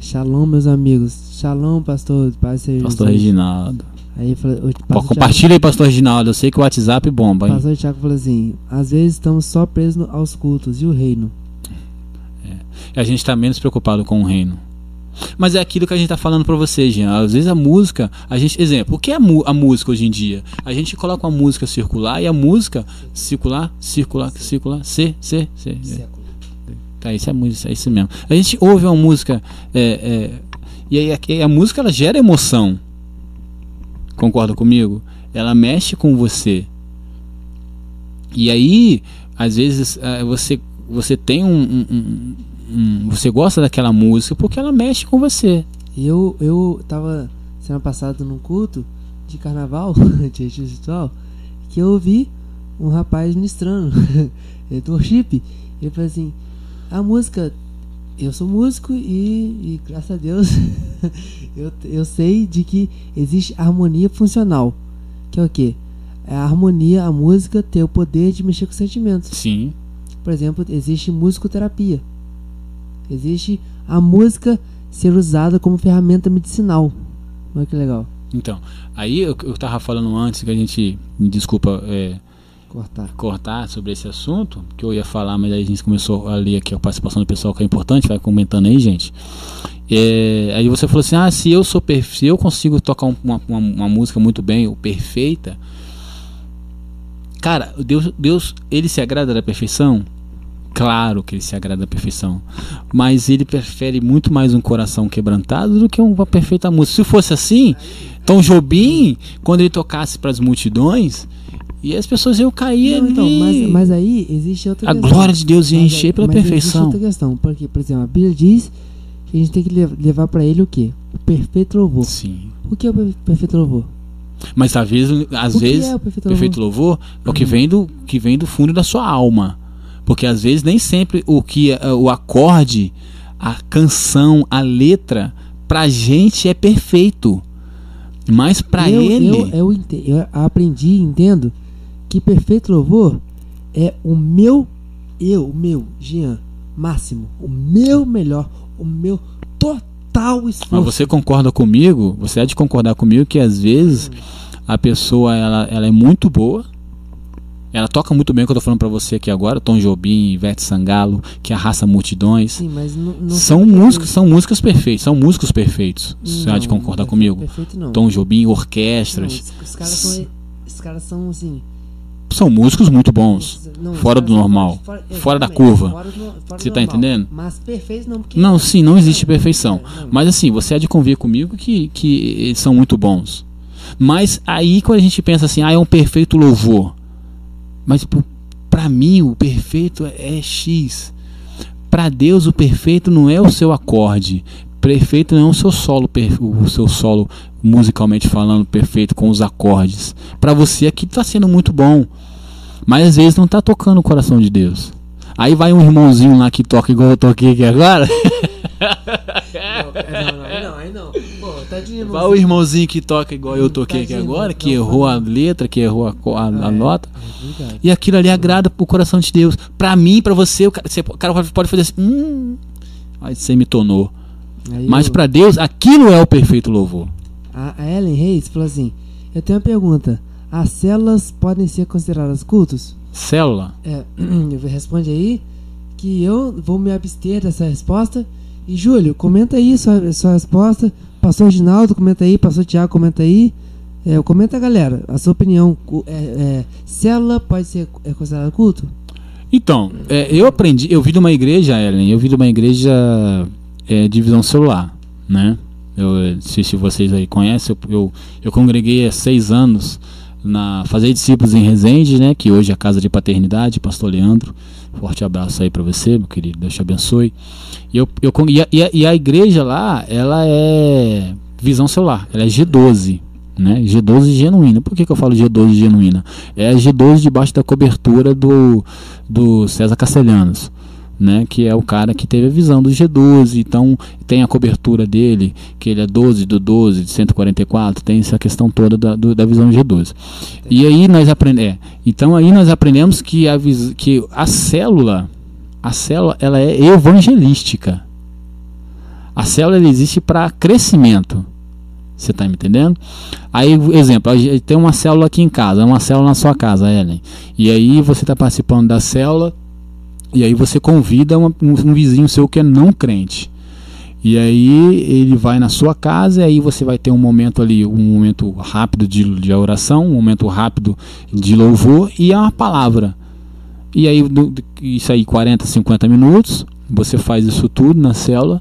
Shalom, meus amigos. Shalom, pastor. Pastor Reginaldo. Aí falou, Pô, compartilha aí, pastor Reginaldo. Eu sei que o WhatsApp bomba, hein? O pastor Tiago falou assim: às vezes estamos só presos aos cultos e o reino. É. A gente está menos preocupado com o reino. Mas é aquilo que a gente está falando para vocês, Jean. Às vezes a música, a gente, exemplo, o que é a música hoje em dia? A gente coloca uma música circular e a música circular, circular, circular, C, C, C. Tá, isso é música, é isso mesmo. A gente ouve uma música é, é, e aí a, a música ela gera emoção. Concorda comigo? Ela mexe com você. E aí, às vezes, é, você, você tem um, um, um, um, Você gosta daquela música porque ela mexe com você. Eu, eu tava semana passada num culto de carnaval, de ritual, que eu ouvi um rapaz ministrando do worship. Ele falou assim: a música eu sou músico e, e graças a Deus eu, eu sei de que existe harmonia funcional. Que é o quê? É a harmonia, a música ter o poder de mexer com sentimentos. Sim. Por exemplo, existe musicoterapia. Existe a música ser usada como ferramenta medicinal. Olha que legal. Então, aí eu, eu tava falando antes que a gente, me desculpa, é, cortar. cortar sobre esse assunto, que eu ia falar, mas aí a gente começou a ler aqui a participação do pessoal que é importante, vai comentando aí, gente. É, aí você falou assim: ah, se eu sou se eu consigo tocar uma, uma, uma, música muito bem, ou perfeita, cara, Deus, Deus, ele se agrada da perfeição? Claro que ele se agrada da perfeição, mas ele prefere muito mais um coração quebrantado do que uma perfeita música. Se fosse assim, Tom Jobim, quando ele tocasse para as multidões, e as pessoas iam cair Não, então, mas, mas aí existe outra a questão. glória de Deus ia encher pela mas existe perfeição. outra questão, porque, por exemplo, a Bíblia diz que a gente tem que lev- levar pra ele o quê? O perfeito louvor. Sim. O que é o per- perfeito louvor? Mas às vezes, às o que vezes é o perfeito, perfeito louvor? louvor é o que vem do que vem do fundo da sua alma. Porque às vezes nem sempre o que é, o acorde, a canção, a letra pra gente é perfeito. Mas pra eu, ele Eu, eu, ente- eu aprendi entendo que perfeito louvor é o meu, eu, o meu, Jean, máximo, o meu melhor, o meu total Mas esforço. você concorda comigo? Você é de concordar comigo que às vezes a pessoa ela, ela é muito boa. Ela toca muito bem o que eu tô falando pra você aqui agora, Tom Jobim, Ivete Sangalo, que arrasta multidões. Sim, mas não, não São significa músicas, são músicas perfeitas, são músicos perfeitos. Você há de não, concordar perfeito- comigo? Perfeito não. Tom Jobim, Não, orquestras. os, os caras são, os caras são assim. São músicos muito bons. não, fora do normal, fora- fora da curva. fora do- fora Você tá normal. entendendo? Mas perfeito não, porque Não, sim, não existe perfeição. É, não. Mas assim, você há de convir comigo que, que eles são muito bons. Mas aí quando a gente pensa assim, ah, é um perfeito louvor. Mas pra mim o perfeito é X. Pra Deus o perfeito não é o seu acorde. Perfeito não é o seu solo, o seu solo musicalmente falando perfeito com os acordes. Pra você aqui tá sendo muito bom. Mas às vezes não tá tocando o coração de Deus. Aí vai um irmãozinho lá que toca igual eu toquei aqui agora. Não, não, não, aí não. Pô, tá de Vai o irmãozinho que toca igual eu toquei aqui agora, que errou a letra, que errou a, a- a É, nota. é. E aquilo ali agrada pro coração de Deus. Pra mim, pra você, o cara, você- o cara pode- fazer assim. Hum, aí você me tornou. Aí Mas eu- pra Deus, aquilo é o perfeito louvor. A Ellen Reis falou assim: Eu tenho uma pergunta. As células podem ser consideradas cultos? Célula. É, eu responde aí que eu vou me abster dessa resposta. E Júlio, comenta aí sua, sua resposta. Pastor Ginaldo, comenta aí. Pastor Tiago, comenta aí. É, comenta, galera, a sua opinião. É, é, célula pode ser é considerada culto? Então, é, eu aprendi, eu vi de uma igreja, Ellen, eu vi de uma igreja é, de visão celular, né? Eu não sei se vocês aí conhecem, eu, eu, eu congreguei há seis anos na Fazer Discípulos em Resende, né? Que hoje é a Casa de Paternidade, Pastor Leandro. Forte abraço aí pra você, meu querido, Deus te abençoe. E, eu, eu, e a- e a igreja lá, ela é visão celular, ela é G12, né? G12 genuína. Por que, que eu falo G12 genuína? É a G12 debaixo da cobertura do, do César Castelhanos, né? Que é o cara que teve a visão do G12, então tem a cobertura dele, que ele é 12 do 12, de 144, tem essa questão toda da, do- da visão G12. E aí nós aprendemos, então aí nós aprendemos que a, que a célula, a célula, ela é evangelística. A célula existe para crescimento. Você está me entendendo? Aí, exemplo, tem uma célula aqui em casa, uma célula na sua casa, Ellen. E aí você está participando da célula e aí você convida uma- um, um vizinho seu que é não crente. E aí ele vai na sua casa e aí você vai ter um momento ali, um momento rápido de, de oração, um momento rápido de louvor e é uma palavra. E aí isso aí 40, 50 minutos, você faz isso tudo na célula.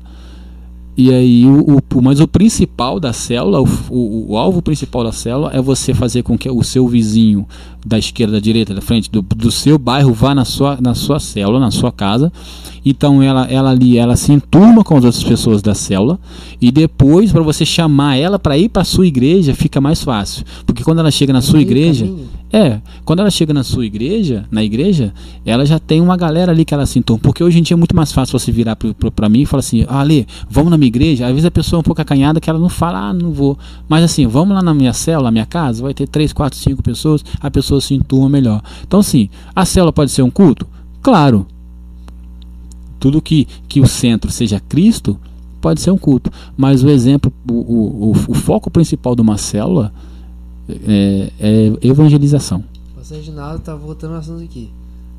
E aí, o, o- mas o principal da célula, o, o- o alvo principal da célula é você fazer com que o seu vizinho da esquerda, da direita, da frente, do, do seu bairro vá na sua, na sua célula, na sua casa. Então ela, ela ali, ela se enturma com as outras pessoas da célula e depois para você chamar ela para ir para sua igreja fica mais fácil, porque quando ela chega na sua igreja, é, quando ela chega na sua igreja, na igreja, ela já tem uma galera ali que ela se entorna. Porque hoje em dia é muito mais fácil você virar pra mim e falar assim, ah, Ale, vamos na minha igreja. Às vezes a pessoa é um pouco acanhada que ela não fala, ah, não vou. Mas assim, vamos lá na minha célula, na minha casa, vai ter três, quatro, cinco pessoas, a pessoa se enturma melhor. Então, assim, a célula pode ser um culto? Claro. Tudo que, que o centro seja Cristo pode ser um culto. Mas o exemplo, o, o, o, foco principal de uma célula é, é evangelização. O pastor Reginaldo tá voltando ao assunto aqui.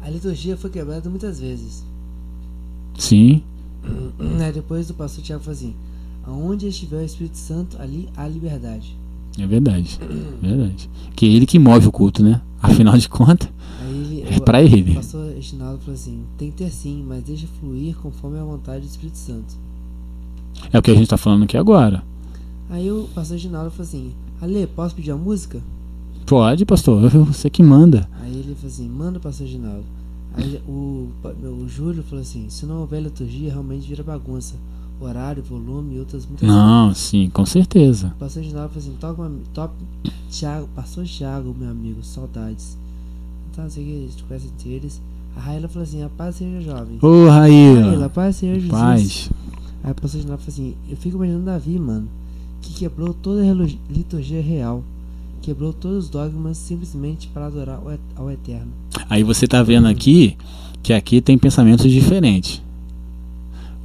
A liturgia foi quebrada muitas vezes. Sim, Aí depois do pastor Tiago falou assim: Aonde estiver o Espírito Santo, ali há liberdade. é verdade. É verdade. Que é ele que move o culto, né? Afinal de contas, ele, é pra o ele. pastor Reginaldo falou assim: tem que ter sim, mas deixa fluir conforme a vontade do Espírito Santo. É o que a gente tá falando aqui agora. Aí o pastor Reginaldo falou assim: Ale, posso pedir uma música? Pode, pastor, você que manda. Aí ele falou assim: manda, pastor Reginaldo. O, o Júlio falou assim: se não houver liturgia, realmente vira bagunça. Horário, volume e outras muitas Não, sim, com certeza. O pastor Reginaldo falou assim: toca uma. Top, Thiago, pastor Thiago, meu amigo, saudades. Então, não sei o que, a eles. Raíla falou assim: a paz seja jovem. Ô, Raíla, Raíla. a paz seja Jesus. Paz. Aí o pastor Reginaldo falou assim: eu fico imaginando Davi, mano, que quebrou toda a liturgia real. Quebrou todos os dogmas simplesmente para adorar ao et- ao Eterno. Aí você tá vendo aqui que aqui tem pensamentos diferentes.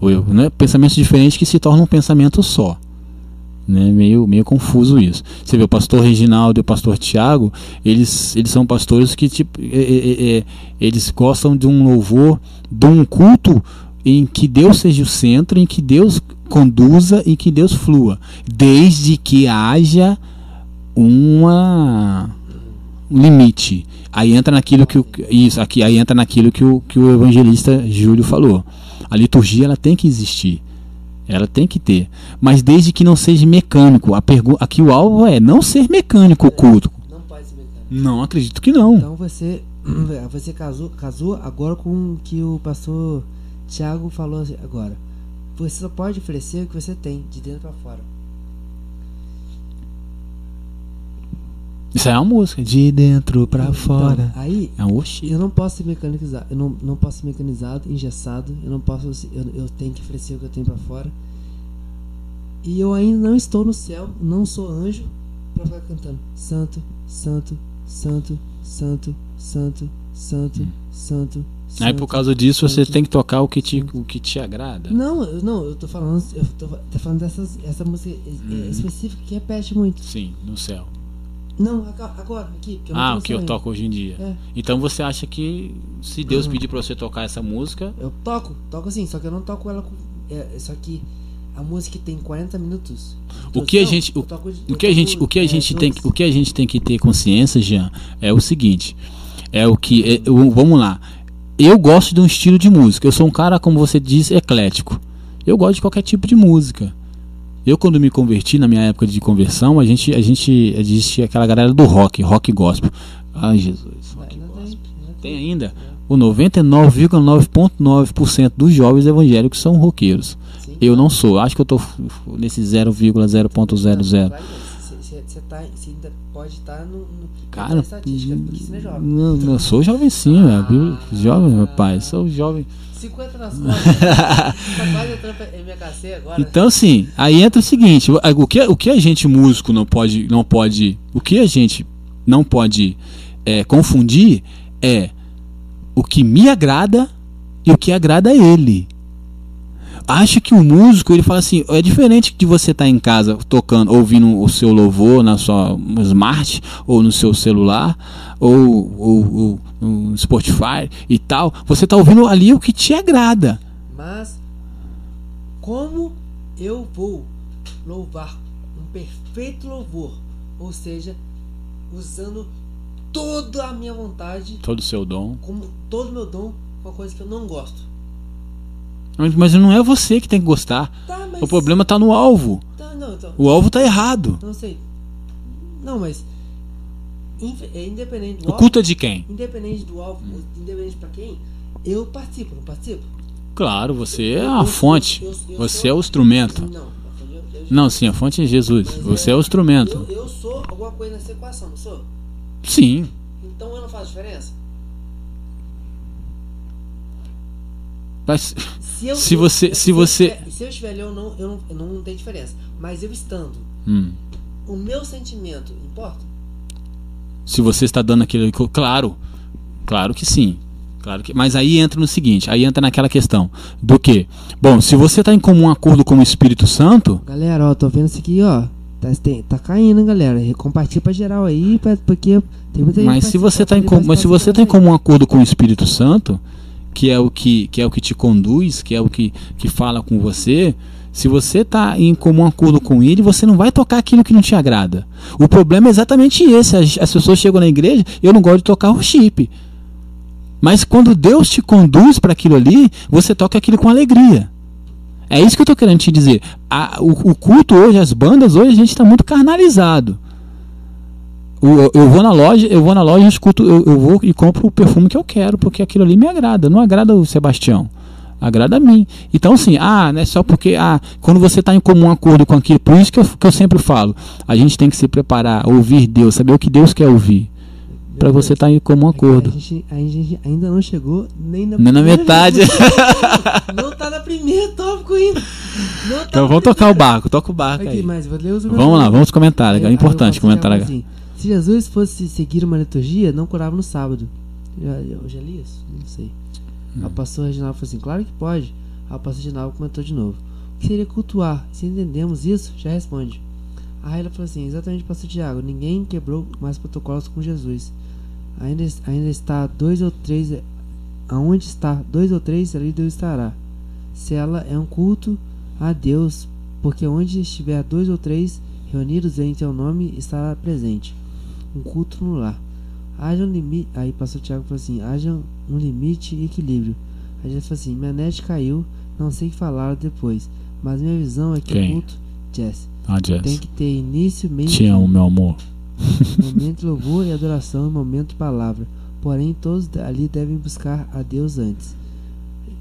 Eu- Não é pensamentos diferentes que se tornam um pensamento só. Né? Meio, meio confuso isso. Você vê o pastor Reginaldo e o pastor Tiago, eles, eles são pastores que tipo, é, é, é, eles gostam de um louvor, de um culto em que Deus seja o centro, em que Deus conduza e que Deus flua, desde que haja uma um limite. Aí entra naquilo que o isso aqui aí entra naquilo que o que o evangelista Júlio falou. A liturgia ela tem que existir. Ela tem que ter, mas desde que não seja mecânico. A pergunta aqui o alvo é não ser mecânico o culto. Não pode ser mecânico. Não acredito que não. Então você, você casou, casou agora com o que o pastor Tiago falou agora. Você só pode oferecer o que você tem, de dentro para fora. Isso é uma música de dentro pra fora. Então, aí É um oxi. eu não posso ser mecanizado, eu não, não posso ser mecanizado, engessado, eu não posso, eu, eu tenho que oferecer o que eu tenho para fora. E eu ainda não estou no céu, não sou anjo para ficar cantando santo, santo, santo, santo, santo, santo, santo. Aí santo. por causa disso você santo. tem que tocar o que te o que te agrada. Não, eu- não, eu tô falando, eu tô, tô falando dessas, essa música é Uhum. específica que repete muito. Sim, no céu. Não, agora, aqui, porque eu não Ah, o que eu toco hoje em dia. É, Então você acha que se Deus pedir pra você tocar essa música, eu toco, toco assim, só que eu não toco ela com. É, só que a música tem 40 minutos. O que a gente- eu toco- o eu que a gente, o que a é, gente tem, o que a gente tem que ter consciência, Jean, é o seguinte, é o que, é, o- vamos lá. Eu gosto de um estilo de música. Eu sou um cara, como você disse, eclético. Eu gosto de qualquer tipo de música. Eu quando me converti na minha época de conversão, a gente, a gente existia aquela galera do rock, rock gospel. Ai, Jesus, rock Ainda gospel. tem, ainda Tem ainda. O 99,9.9% dos jovens evangélicos são roqueiros. Eu não sou. Acho que eu tô nesse 0,0.00. Você tá, ainda pode estar no, no Cara, na estatística, porque você não é jovem. não, não, eu sou jovem sim, a Bíblia- jovem, rapaz, sou jovem. 50 nas costas. tá quase agora. Então assim, aí entra o seguinte, o o que, o que a gente músico não pode, não pode, o que a gente não pode é, confundir é o que me agrada e o que agrada a ele. Acho que o músico, ele fala assim, é diferente de você estar em casa tocando, ouvindo o seu louvor na sua smart ou no seu celular ou, ou, ou no Spotify e tal. Você está ouvindo ali o que te agrada. Mas como eu vou louvar um perfeito louvor, ou seja, usando toda a minha vontade, Todo o seu dom. como todo o meu dom, com uma coisa que eu não gosto. Mas- Mas não é você que tem que gostar. Tá, mas O problema tá no alvo. Tá, não, então, O alvo tá errado. não sei. Não, mas é independente do O alvo, culto é de quem? independente do alvo, independente pra quem, eu participo, não participo? Claro, você é Eu- a eu- fonte. eu- Você sou- é o instrumento. Não, Não, sim, a fonte é Jesus. Você é o instrumento. eu, eu sou alguma coisa nessa equação, não sou? Sim. Então eu não faço diferença? Mas Se, eu, Se você- se eu você- estiver- se eu estiver ali, eu não, eu não, não, não tem diferença. Mas eu estando, hum, o meu sentimento importa? se você está dando aquilo, claro, claro que sim. Claro que, mas aí entra no seguinte, aí entra naquela questão do que, bom, se você está em comum acordo com o Espírito Santo, Galera, ó, tô vendo isso aqui, ó. Tá, tem- tá caindo, galera. Compartilha pra geral aí, pra- porque tem muita gente Mas se você está em mas se você tá em comum acordo com o Espírito Santo, que é o que, que é o que te conduz, que é o que, que fala com você, se você está em comum acordo com ele, você não vai tocar aquilo que não te agrada. O problema é exatamente esse. As, as pessoas chegam na igreja, eu não gosto de tocar worship. Mas quando Deus te conduz para aquilo ali, você toca aquilo com alegria. É isso que eu tô querendo te dizer. A- o, o culto hoje, as bandas hoje, a gente está muito carnalizado. Eu vou na loja, eu vou na loja, escuto, eu, eu vou e compro o perfume que eu quero, porque aquilo ali me agrada. Não agrada o Sebastião. Agrada a mim. Então, assim, ah, não é só porque. Ah, quando você está em comum acordo com aquilo, por isso que eu, que eu sempre falo, a gente tem que se preparar, ouvir Deus, saber o que Deus quer ouvir. Para você estar em comum acordo. A gente, a gente ainda não chegou nem na, Nem na metade. vez. não tá na primeira tópico ainda. Tá Então vamos tocar o barco, toca o barco aí. Vamos lá, vamos comentar. É importante o comentar. fala assim, Se Jesus fosse seguir uma liturgia, não curava no sábado. Eu já li isso? Não sei. Aí O pastor Reginaldo falou assim: Claro que pode. Aí o pastor Reginaldo comentou de novo: O que seria cultuar? Se entendemos isso, já responde. Aí ela falou assim: Exatamente, pastor Tiago. Ninguém quebrou mais protocolos com Jesus. Ainda, ainda está dois ou três. Aonde está dois ou três, ali Deus estará. Se ela é um culto a Deus, porque onde estiver dois ou três reunidos em teu nome, estará presente. Um culto no lar. Haja um limite. Aí pastor Tiago falou assim: haja um limite e equilíbrio. Aí ele falou assim: minha net caiu, não sei o que falar depois. Mas minha visão é que Quem? o culto, Jess, Ah, tem Jess. que ter início, meio Te amo, meu amor. momento de louvor e adoração e momento de palavra. Porém, todos ali devem buscar a Deus antes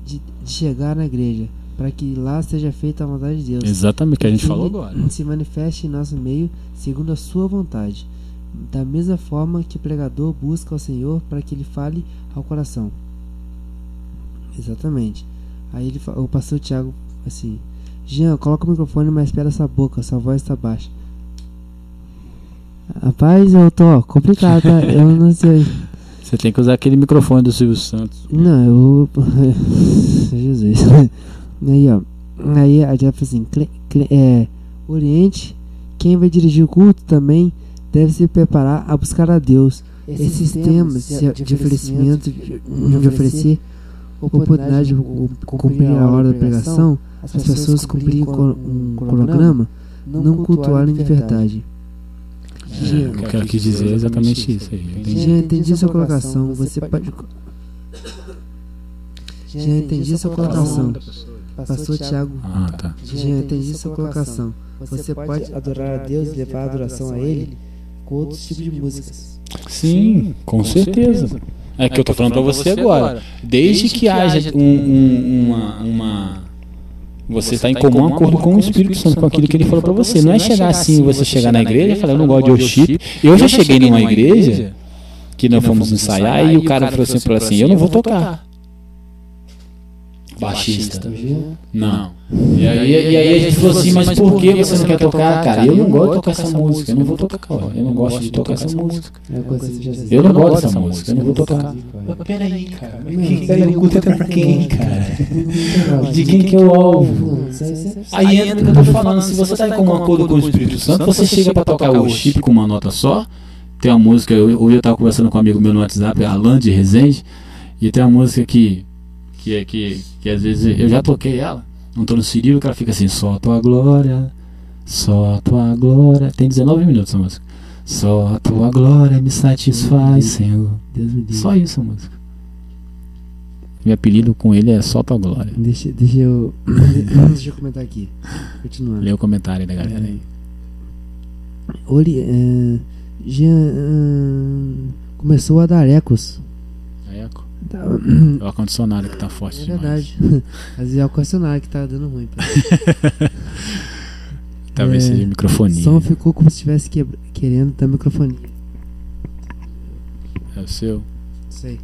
de, de chegar na igreja, para que lá seja feita a vontade de Deus. Exatamente o que a gente falou agora. Se manifeste em nosso meio segundo a sua vontade. Da mesma forma que o pregador busca ao Senhor para que ele fale ao coração. Exatamente. Aí ele, o pastor Tiago assim: Jean, coloca o microfone mais perto dessa boca, sua voz está baixa. Rapaz, eu tô complicado, tá? Eu não sei. Você tem que usar aquele microfone do Silvio Santos. Não, eu. Jesus. Aí, ó. Aí a Jeff assim: é, Oriente, quem vai dirigir o culto também deve se preparar a buscar a Deus. Esses temas de, de oferecimento, de, de oferecer oportunidade de cu- cumprir a hora da pregação, as pessoas cumprirem um cronograma, não cultuarem de verdade. É, o que eu quis dizer é exatamente isso aí. Entendi. Já entendi sua colocação. Você pode. Já entendi sua colocação. Pastor Tiago. Ah, tá. Já entendi sua colocação. Você pode adorar a Deus e levar a adoração a Ele com outros tipos de músicas. Sim, com certeza. É que eu tô falando pra você agora. Desde que haja um- um- uma, uma- Você está em comum acordo com o Espírito Santo, com aquilo que ele falou pra você. Não é chegar assim, você chegar na igreja e falar, eu não gosto de worship. Eu já cheguei numa igreja que nós fomos ensaiar e o cara falou assim, falou assim eu não vou tocar. Baixista. Não. E aí, e aí a gente falou assim, mas por que você não quer tocar? Cara, eu não gosto de tocar essa música, eu não vou tocar, ó. eu não gosto de tocar essa música. Eu não gosto dessa música, eu não vou tocar. Peraí, cara. O culto é pra quem, cara? De quem que é o alvo? Aí entra o que eu tô falando, se você tá em comum acordo com o Espírito Santo, você chega pra tocar o chip com uma nota só. Tem uma música, eu, eu, eu tava conversando com um amigo meu no WhatsApp, Alan de Resende, e tem uma música que, que, é- que, que às vezes eu já toquei ela, não tô no Cirilo, o cara fica assim, só a tua glória, só a tua glória. Tem 19 minutos essa música. Só a tua glória me satisfaz, Senhor. Deus me. Só isso a música. Meu apelido com ele é Só Tua Glória. Deixa, deixa eu. deixa eu comentar aqui. Continuando. Lê o comentário da galera aí. Ori, é, Jean, ah, começou a dar ecos. É eco. Tá- É o ar-condicionado que tá forte É demais. verdade. Às vezes é o questionário que tá dando ruim. Talvez É, seja microfonia. O som ficou como se estivesse querendo dar microfone. É o seu. Sei.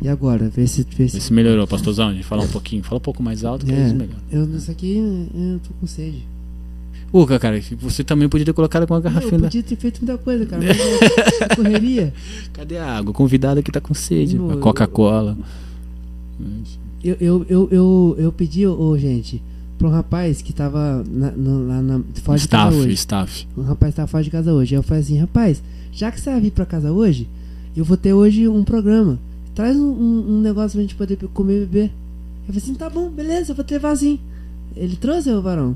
E agora? Vê se. Vê Vê se se melhorou, pastorzão. A gente fala um pouquinho. Fala um pouco mais alto que É. é. melhor. eu, isso aqui eu tô com sede. Ô, cara, você também podia ter colocado com uma eu garrafinha. da- podia ter feito muita coisa, cara. Mas eu- correria. Cadê a água? O convidado aqui tá com sede. A eu- Coca-Cola. Eu, eu, eu, eu, eu pedi, ô, gente, pra um rapaz que tava na, lá na, fora de casa Staff, hoje. staff. Um rapaz tava fora de casa hoje. Aí eu falei assim, rapaz, já que você vai vir pra casa hoje, eu vou ter hoje um programa. Traz um, um, um negócio pra gente poder comer e beber. Eu falei assim, tá bom, beleza, eu vou levar assim. Ele trouxe, ô varão?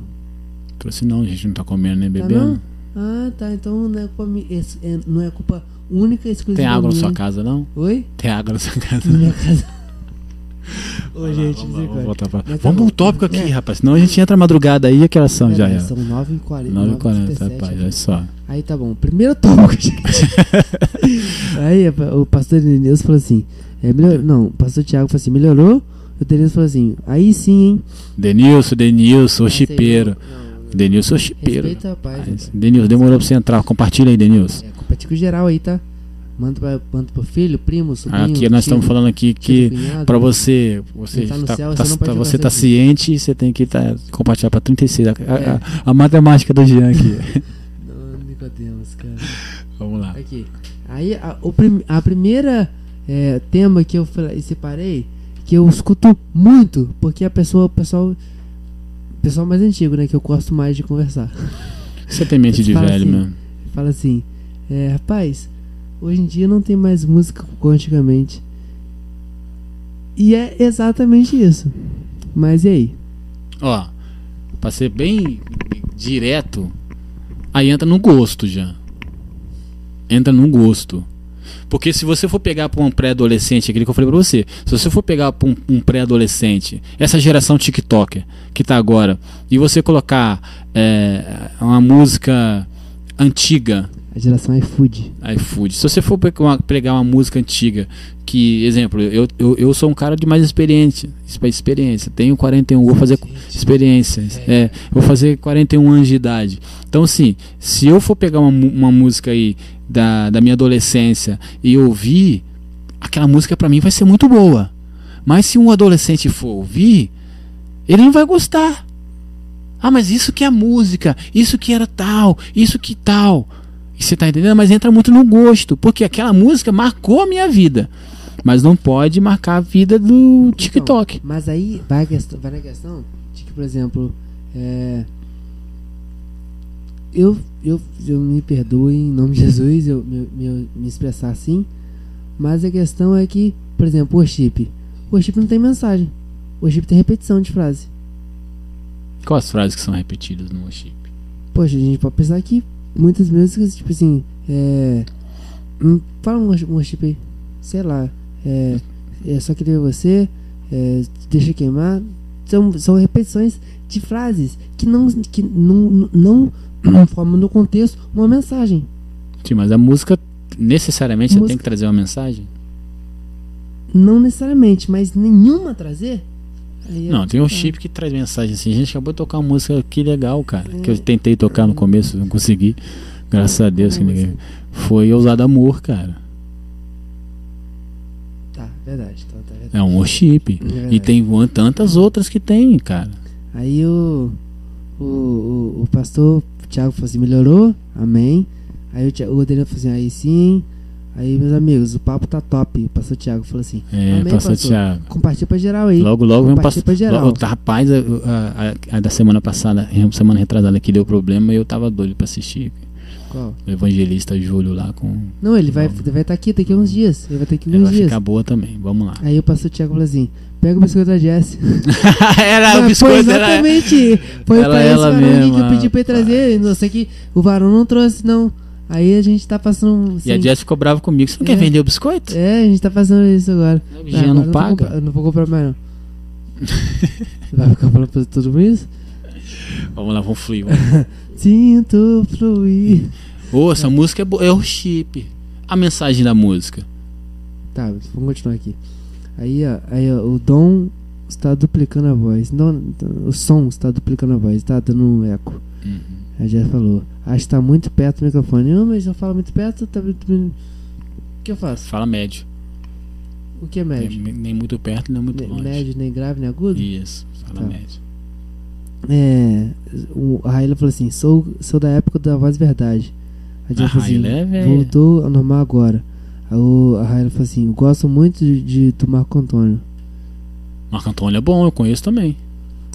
Trouxe não, a gente não tá comendo nem Tá bebendo. não? Ah, tá. Então não é culpa, é- não é culpa única e exclusiva Tem água na sua casa, não? Oi? Tem água na sua casa. Na minha casa. Ô, lá, gente, vamos, lá, vamos voltar pra... Tá Vamos pro tópico aqui, É. rapaz. Senão a gente entra madrugada aí, que horas são já? Aí, já. São 9h40. 9h40, rapaz, olha só. Aí tá bom. Primeiro tópico, gente. aí o pastor Denilson falou assim: é, melhor, não, o pastor Tiago falou assim: melhorou? O Denilson falou assim: aí sim, hein? Denilson, Denilson, o chipeiro. não, Denilson, o chipeiro. Respeita. Denilson, demorou pra você entrar. Compartilha aí, Denilson. É, compartilha geral aí, tá? Manda, pra, manda pro filho, primo, sobrinho. Aqui nós estamos falando aqui que pra você, você tá tá, céu, tá- você tá- você tá ciente, você tem que tá, compartilhar pra 36. A, a- É. a- a matemática do Jean aqui. Não, Nicodemus, cara. Vamos lá. Aqui. Aí a, o prim- a primeira é, tema que eu separei, que eu escuto muito, porque a pessoa, o pessoal, pessoal mais antigo, né, que eu gosto mais de conversar. Você tem mente de velho assim. Fala assim, é, rapaz, hoje em dia não tem mais música como antigamente. E é exatamente isso. Mas e aí? Ó, pra ser bem direto, aí entra no gosto já. Entra no gosto. Porque se você for pegar pra um pré-adolescente, aquele que eu falei pra você, se você for pegar pra um, um pré-adolescente, essa geração TikToker que tá agora, e você colocar é, uma música antiga, A geração iFood. iFood. Se você for pegar uma, música antiga, que, exemplo, eu, eu, eu sou um cara de mais experiência, experiência, tenho 41, vou fazer experiência, é, vou fazer 41 anos de idade. Então, assim, se eu for pegar uma, uma música aí da, da minha adolescência e ouvir, aquela música pra mim vai ser muito boa. Mas se um adolescente for ouvir, ele não vai gostar. Ah, mas isso que é música, isso que era tal, isso que tal. Você tá entendendo? Mas entra muito no gosto, porque aquela música marcou a minha vida. Mas não pode marcar a vida do TikTok. Então, mas aí vai, a questão, vai na questão de que, por exemplo, é, eu, eu, eu me perdoe em nome de Jesus eu me, me, me expressar assim, mas a questão é que, por exemplo, o worship. O worship não tem mensagem. O worship tem repetição de frase. Quais as frases que são repetidas no worship? Poxa, a gente pode pensar que muitas músicas, tipo assim, é. hum, Fala um um worship aí. Sei lá. É. É só querer você. É, deixa queimar. São, são repetições de frases que não, que não, não, não formam no contexto uma mensagem. Sim, mas a música necessariamente você tem Música- que trazer uma mensagem? Não necessariamente, mas nenhuma trazer. Aí é- Não, tem um é. chip que traz mensagem assim. A gente acabou de tocar uma música que legal, cara. Que É. eu tentei tocar no começo, não consegui. Graças a Deus que ninguém. Foi Ousado Amor, cara. Tá, verdade. Tá, tá, verdade. É um worship. É. E tem tantas outras que tem, cara. Aí o, o, o, o pastor Tiago falou assim, melhorou? Amém. Aí o, o Adelino falou assim, aí sim. Aí, meus amigos, o papo tá top. O pastor Tiago falou assim, É, Amém, pastor pastor. Thiago. compartilha pra geral aí. Logo, logo Compartilha pastor. pra geral. logo- Rapaz, a, a- a- a da semana passada, semana retrasada que deu problema, eu tava doido pra assistir. Qual? O evangelista Júlio lá com. Não, ele vai estar vai tá aqui daqui a uns dias. Ele vai estar aqui Ela uns vai dias. ficar boa também. Vamos lá. Aí o pastor Tiago falou assim, pega o biscoito da Jess. era o Mas foi biscoito, era. exatamente. Foi Ela- pra esse ela varão aqui que eu mesma, pedi pra ele trazer. Não sei que o varão não trouxe, não. Aí a gente tá passando... um- E a assim, Jess ficou brava comigo. Você não É. quer vender o biscoito? É, a gente tá fazendo isso agora. O agora não vou paga? comprar- não vou comprar mais, não. Vai ficar falando pra todo mundo isso? Vamos lá, vamos fluir. vamos. Sinto fluir. Ô, essa música é, boa, é o chip. A mensagem da música. Tá, vamos continuar aqui. Aí, ó, aí ó, o Dom está duplicando a voz. Não, o som está duplicando a voz, tá dando um eco. Uhum. A Jess falou. Acho que tá muito perto do microfone. Não, mas eu falo muito perto, tá muito. O que eu faço? Fala médio. O que é médio? Nem, nem muito perto, nem muito Ne- longe. médio, nem grave, nem agudo? Isso, fala Tá. médio. É. O, a Raíla falou assim: sou, sou da época da voz verdade. A Jess A falou assim: é voltou ao normal agora. Aí o- a Raíla falou assim: gosto muito de, de do Marco Antônio. Marco Antônio é bom, eu conheço também.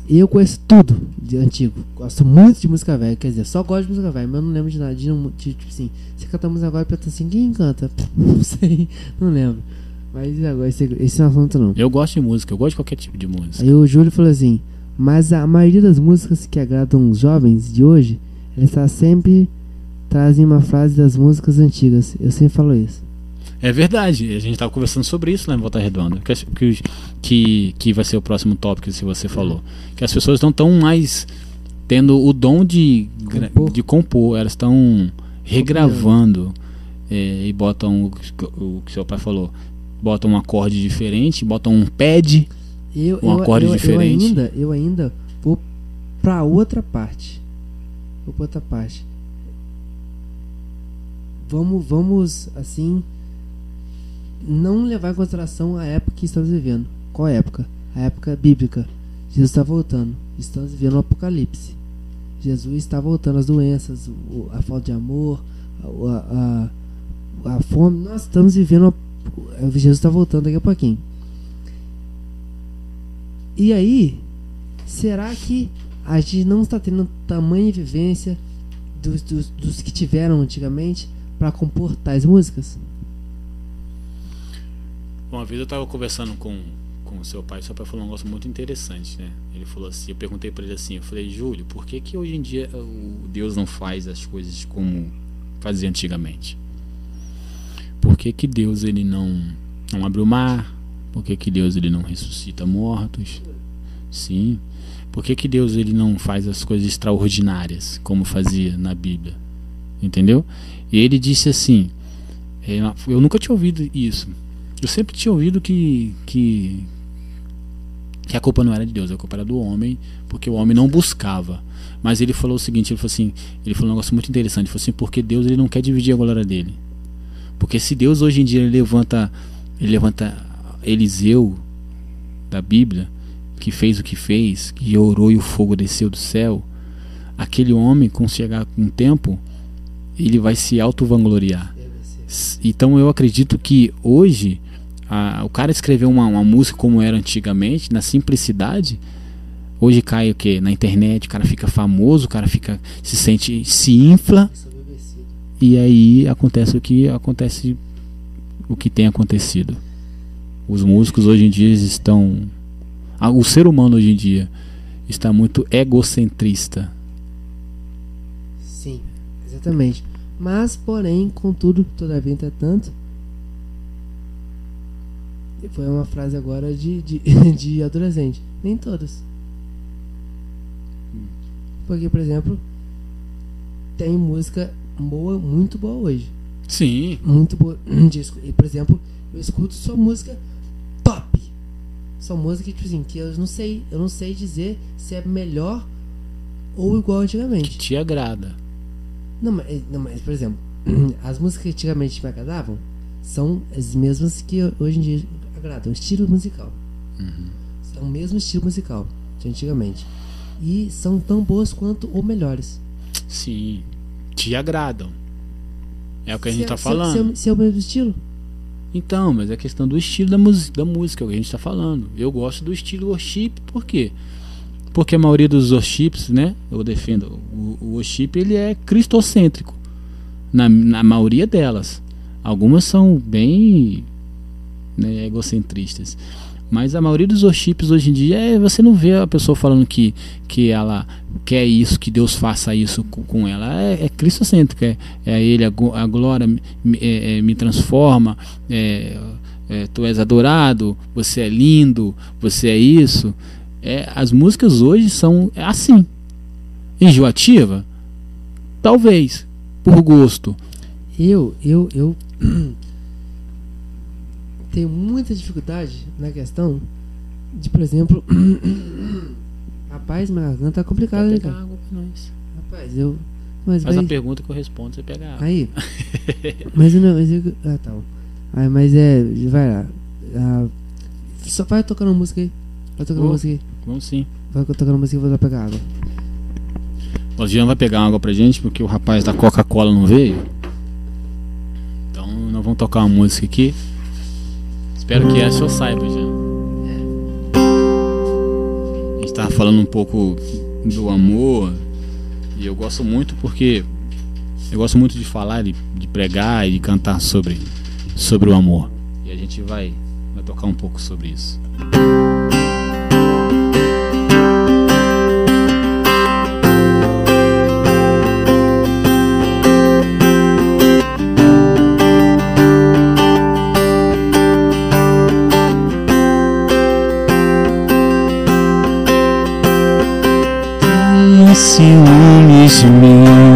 Eu conheço tudo de antigo. Gosto muito de música velha. Quer dizer, só gosto de música velha, mas eu não lembro de nada. De, de, tipo assim, você canta música agora e pergunta assim: quem canta? Não sei, não lembro. Mas agora, esse, esse não é assunto não. Eu gosto de música, eu gosto de qualquer tipo de música. Aí o Júlio falou assim: Mas a maioria das músicas que agradam os jovens de hoje, ela está sempre trazem uma frase das músicas antigas. Eu sempre falo isso. É verdade, a gente estava conversando sobre isso lá em Volta Redonda, que, que, que, vai ser o próximo tópico que você falou. Que as pessoas não estão mais tendo o dom de compor, de compor elas estão regravando é, e botam o, o, que seu pai falou, botam um acorde diferente, botam um pad, eu, um eu, acorde eu, diferente. Eu ainda, eu ainda vou para outra parte. Vou para outra parte. Vamos, vamos assim não levar em consideração a época que estamos vivendo. Qual época? A época bíblica. Jesus está voltando. Estamos vivendo o apocalipse. Jesus está voltando. As doenças, a falta de amor, a, a, a fome. Nós estamos vivendo. Jesus está voltando daqui a pouquinho. E aí, será que a gente não está tendo tamanha vivência dos, dos, dos que tiveram antigamente para compor tais músicas? Uma vez eu estava conversando com com seu pai, seu pai falou um negócio muito interessante, né? Ele falou assim, eu perguntei para ele assim, eu falei, Júlio, por que que hoje em dia o Deus não faz as coisas como fazia antigamente? Por que que Deus ele não não abre o mar? Por que que Deus ele não ressuscita mortos? Sim. Por que que Deus ele não faz as coisas extraordinárias como fazia na Bíblia? Entendeu? E ele disse assim, é, eu nunca tinha ouvido isso. Eu sempre tinha ouvido que, que, que a culpa não era de Deus, a culpa era do homem, porque o homem não buscava. Mas ele falou o seguinte, ele falou assim, ele falou um negócio muito interessante, ele falou assim, porque Deus ele não quer dividir a glória dele. Porque se Deus hoje em dia ele levanta, ele levanta Eliseu da Bíblia, que fez o que fez, que orou e o fogo desceu do céu, aquele homem, com chegar um tempo, ele vai se auto-vangloriar. Então eu acredito que hoje a, o cara escreveu uma, uma música como era antigamente, na simplicidade, hoje cai o que? Na internet, o cara fica famoso, o cara fica se sente, se infla. E aí acontece o que acontece o que tem acontecido. Os músicos hoje em dia estão o ser humano hoje em dia está muito egocentrista. Sim, exatamente. Mas, porém, contudo, todavia, entretanto, foi uma frase agora de, de, de adolescente. Nem todas. Porque, por exemplo, tem música boa, muito boa hoje. Sim. Muito boa. E, por exemplo, eu escuto só música top. Só música tipo assim, que eu não sei, eu não sei dizer se é melhor ou igual antigamente. Que te agrada. Não, mas, não, mas por exemplo, as músicas que antigamente me agradavam são as mesmas que hoje em dia agradam. Estilo musical. Uhum. São o mesmo estilo musical de antigamente. E são tão boas quanto ou melhores. Sim. Te agradam. É o que a se gente é, tá se, falando. Se, se é o mesmo estilo? Então, mas é questão do estilo da, da música, é o que a gente tá falando. Eu gosto do estilo worship, por quê? Porque a maioria dos worships, né? Eu defendo. O, o worship ele é cristocêntrico. Na, na maioria delas. Algumas são bem né, egocentristas. Mas a maioria dos worships hoje em dia é você não vê a pessoa falando que, que ela quer isso, que Deus faça isso com, com ela. É, é cristocêntrico, é, é Ele, a, a glória me, é, é, me transforma, é, é, tu és adorado, você é lindo, você é isso. As músicas hoje são assim. Enjoativa? Talvez, por gosto. Eu, eu, eu tenho muita dificuldade na questão de, por exemplo. Rapaz, minha garganta tá complicada, né, cara? água pra nós. Rapaz, eu. Mas, Faz mas, a pergunta que eu respondo, você pega a água. Aí. mas não, mas eu. Ah, tá. Aí, mas é. Vai lá. Ah, só vai tocando música aí. Vai tocando Oh. música aí. Vamos sim. Vai tocando música e vou lá pegar água. O Jean vai pegar água pra gente porque o rapaz da Coca-Cola não veio. Então nós vamos tocar uma música aqui. Espero que essa eu saiba, Jean. A gente tava falando um pouco do amor. E eu gosto muito porque eu gosto muito de falar, de, de pregar e de cantar sobre, sobre o amor. E a gente vai, vai tocar um pouco sobre isso. chasing me.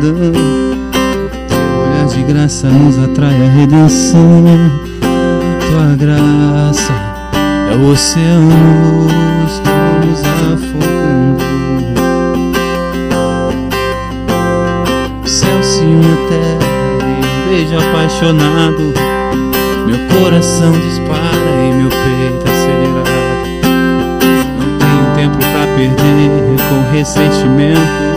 Teu olhar de graça nos atrai a redenção. Tua graça é o oceano, estamos afogando. Céu une à terra um beijo apaixonado. Meu coração dispara e meu peito acelerado. Não tenho tempo pra perder com ressentimentos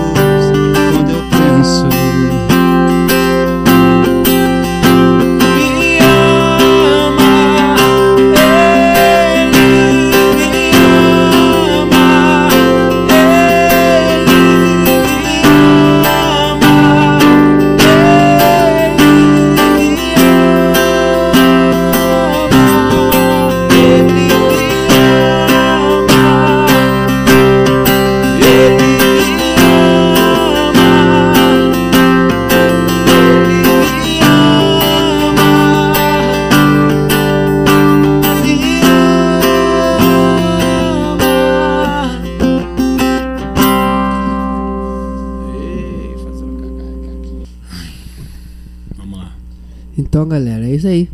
é isso aí.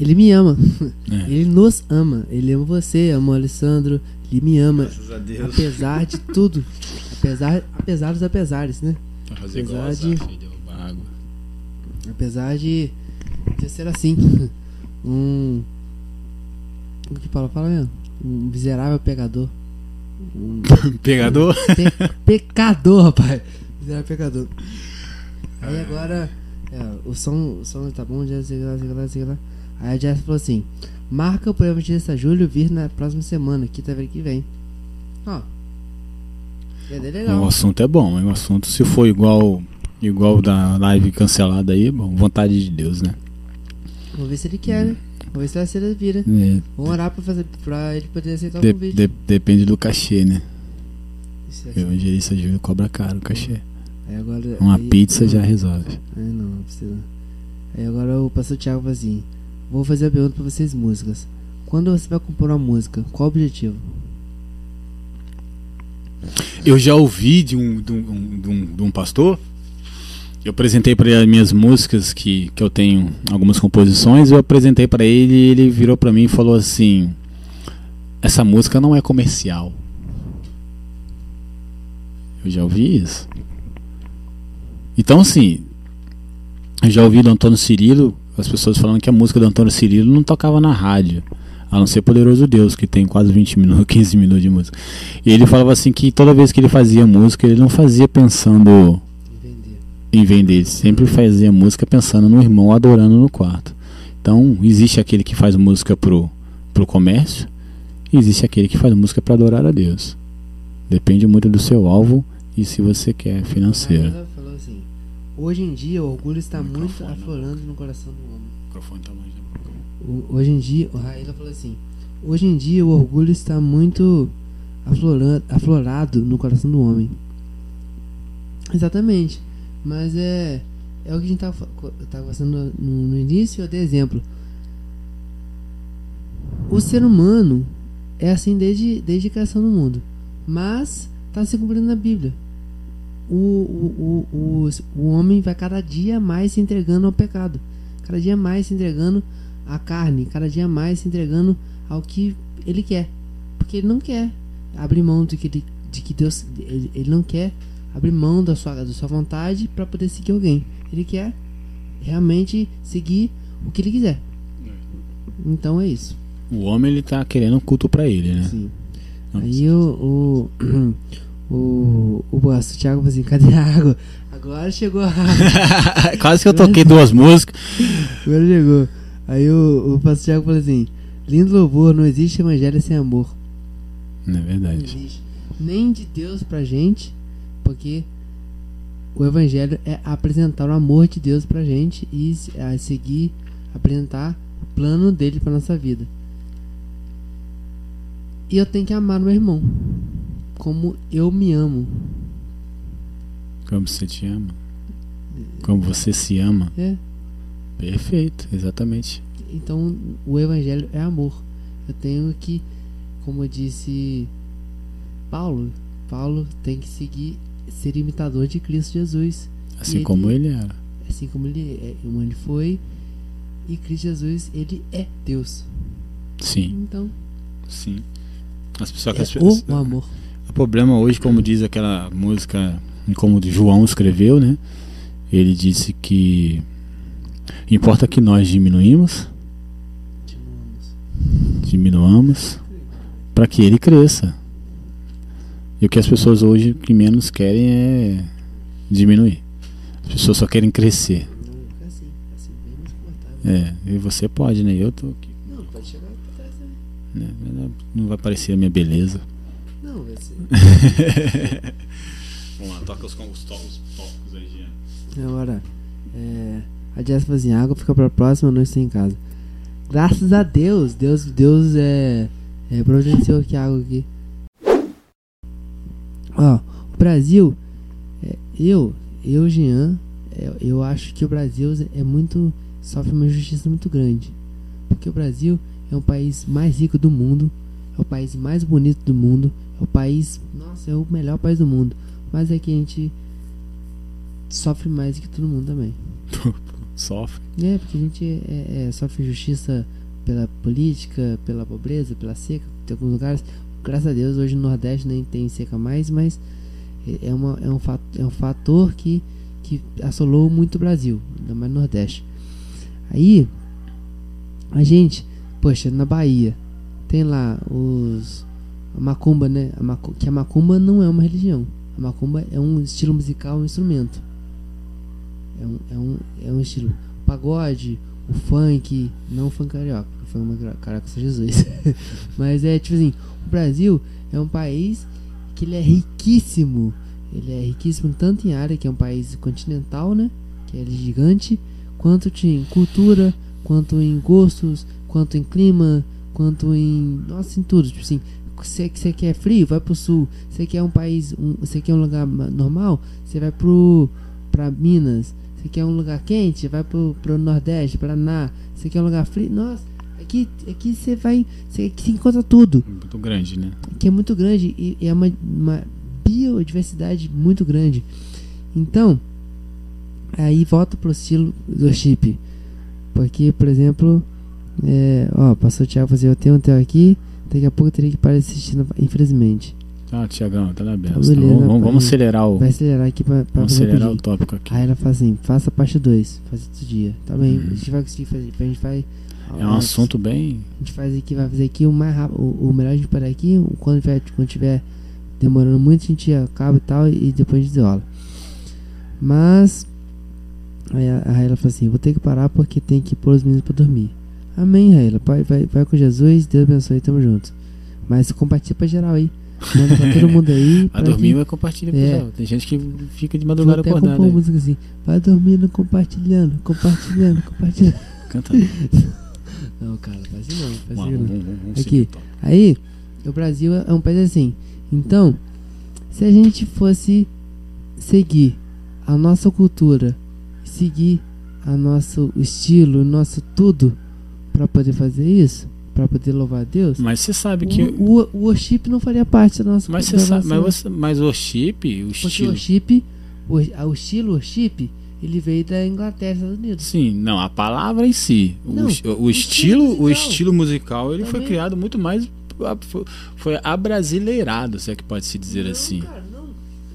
Ele me ama. É. Ele nos ama. Ele ama você, ama o Alessandro. Ele me ama. Graças a Deus. Apesar de tudo. Apesar, apesar dos apesares, né? Fazer Apesar de- água. Apesar de, de ser assim. Um. O que fala? Fala mesmo. Um miserável pegador. Um Pegador? pe- pecador, rapaz. Miserável pecador. Aí agora. É, o, som, o som tá bom, já sei lá, sei lá, sei lá. Aí a Jess falou assim: marca o programa de a Júlio vir na próxima semana, quinta-feira que vem. Ó. É legal. O assunto é bom, o assunto se for igual igual da live cancelada aí, bom, vontade de Deus, né? Vamos ver se ele quer, né? Vamos ver se se ele vira. É, Vamos orar pra, fazer, pra ele poder aceitar de- o convite. de- depende do cachê, né? Isso é- Eu, Gerista Júnior cobra caro o cachê. Agora, Uma aí- pizza não, já resolve. Aí não, não precisa. Aí agora o pastor Thiago falou assim: Vou fazer a pergunta pra vocês, músicas. Quando você vai compor uma música, qual o objetivo? Eu já ouvi de um, de um, de um, de um pastor. Eu apresentei para ele as minhas músicas, que, que eu tenho algumas composições. Eu apresentei para ele e ele virou para mim e falou assim: Essa música não é comercial. Eu já ouvi isso. Então, assim, eu já ouvi do Antônio Cirilo as pessoas falando que a música do Antônio Cirilo não tocava na rádio. A não ser Poderoso Deus, que tem quase 20 minutos, 15 minutos de música. E ele falava assim que toda vez que ele fazia música, ele não fazia pensando em vender, ele sempre fazia música pensando no irmão adorando no quarto. Então, existe aquele que faz música pro, pro comércio, e existe aquele que faz música para adorar a Deus. Depende muito do seu alvo e se você quer financeiro. Aí ela falou assim: Hoje em dia o orgulho está O muito aflorando no coração do homem. O microfone tá longe da boca. O- Hoje em dia, o Raíla falou assim: Hoje em dia o orgulho está muito aflorando, aflorado no coração do homem. Exatamente. Mas é, é o que a gente estava tava conversando no, no início, eu dei exemplo. O ser humano é assim desde, desde a criação do mundo. Mas está se cumprindo na Bíblia. O, o, o, o, homem vai cada dia mais se entregando ao pecado. Cada dia mais se entregando à carne. Cada dia mais se entregando ao que ele quer. Porque ele não quer abrir mão de que, ele, de que Deus. Ele, ele não quer abrir mão da sua, da sua vontade para poder seguir alguém. Ele quer realmente seguir o que ele quiser. Então é isso. O homem ele tá querendo um culto para ele, né? Sim. Aí o. O. O, o, o Thiago falou assim: cadê a água? Agora chegou a água. Quase que eu toquei duas músicas. Agora chegou. Aí o, o pastor Thiago falou assim: lindo louvor, não existe evangelho sem amor. Não é verdade. Não existe. Nem de Deus pra gente, porque o evangelho é apresentar o amor de Deus pra gente e a seguir, apresentar o plano dele pra nossa vida. E eu tenho que amar meu irmão como eu me amo. Como você te ama. Como você se ama. É. Perfeito, exatamente. Então, o evangelho é amor. Eu tenho que, como eu disse Paulo, Paulo tem que seguir ser imitador de Cristo Jesus. Assim ele, como ele era. Assim como ele, é, como ele foi. E Cristo Jesus, ele é Deus. Sim. Então. Sim. As pessoas, é as pessoas, o amor. O problema hoje, como diz aquela música, como João escreveu, né? Ele disse que importa que nós diminuímos, diminuamos, para que ele cresça. E o que as pessoas hoje que menos querem é diminuir. As pessoas só querem crescer. É, e você pode, né? Eu tô aqui. Não, pode chegar pra trás também. Né? Não vai parecer a minha beleza. Ser. Vamos lá, toca os, os, os tópicos aí, Jean. Agora, é, a Jess falou assim: água fica pra próxima, não estou em casa. Graças a Deus, Deus, Deus é, é providenciou aqui a água aqui. Ó, o Brasil, é, eu, eu, Jean, é, eu acho que o Brasil é muito. sofre uma injustiça muito grande. Porque o Brasil é o país mais rico do mundo, é o país mais bonito do mundo, o país. Nossa, é o melhor país do mundo. Mas é que a gente sofre mais que todo mundo também. Sofre. É, porque a gente é, é, sofre injustiça pela política, pela pobreza, pela seca, em alguns lugares. Graças a Deus, hoje no Nordeste nem tem seca mais, mas é, uma, é, um, fator, é um fator que, que assolou muito o Brasil, ainda mais no Nordeste. Aí, a gente, poxa, na Bahia, tem lá os. A macumba, né? A macu, que a macumba não é uma religião. A macumba é um estilo musical, um instrumento. É um, é um, é um estilo. O pagode, o funk, não o funk carioca, porque funk carioca é só Jesus. Mas é tipo assim: o Brasil é um país que ele é riquíssimo. Ele é riquíssimo tanto em área, que é um país continental, né? Que é gigante, quanto em cultura, quanto em gostos, quanto em clima, quanto em. Nossa, em tudo. Tipo assim, você, você quer frio, vai pro sul. Você quer um país, um, você quer um lugar normal, você vai pro pra Minas. Você quer um lugar quente, vai pro, pro Nordeste, Paraná. Você quer um lugar frio, nossa, aqui, aqui você vai, você aqui encontra tudo. Muito grande, né? Que é muito grande e, e é uma, uma biodiversidade muito grande. Então, aí volta pro estilo do chip. Porque, por exemplo, é, ó, passou o Thiago fazer, eu tenho um aqui, daqui a pouco eu teria que parar de assistir, infelizmente. Ah, Tiagão, tá na benção. beleza, vamos, vamos, acelerar o. Vai acelerar aqui pra, pra Vamos acelerar o tópico aqui. Aí ela fala assim, faça parte 2, faz outro dia. Tá bem, Uhum. a gente vai conseguir fazer. A gente vai. É um assunto bem. A gente faz aqui, vai fazer aqui o mais rápido. O, o melhor a gente parar aqui, quando tiver, quando tiver demorando muito, a gente acaba e tal, e depois a gente desenrola. Mas. Aí a, a Raela falou assim: vou ter que parar porque tem que pôr os meninos pra dormir. Amém, Raela. Vai, vai, vai com Jesus, Deus abençoe, tamo junto. Mas compartilha pra geral aí. Manda pra todo mundo aí. Pra dormir vai compartilhar com É. geral. Tem gente que fica de Vou madrugada até acordada. compor aí. música assim. Vai dormindo, compartilhando, compartilhando, compartilhando. Canta. Não, cara, faz isso não, faz isso não. vamos, Aqui. Aí, o Brasil é um país assim. Então, se a gente fosse seguir a nossa cultura, seguir a nosso estilo, nosso tudo para poder fazer isso, para poder louvar a Deus, Mas você sabe que. o, o, worship não faria parte da nossa Mas você sabe, mas, você, mas o chip, o Porque o estilo. worship, o, o estilo worship, ele veio da Inglaterra, Estados Unidos. Sim, não, a palavra em si. O, Não, o o estilo, o estilo musical, ele foi Também. criado muito mais foi- foi abrasileirado, se é que pode se dizer não, assim. Cara, não.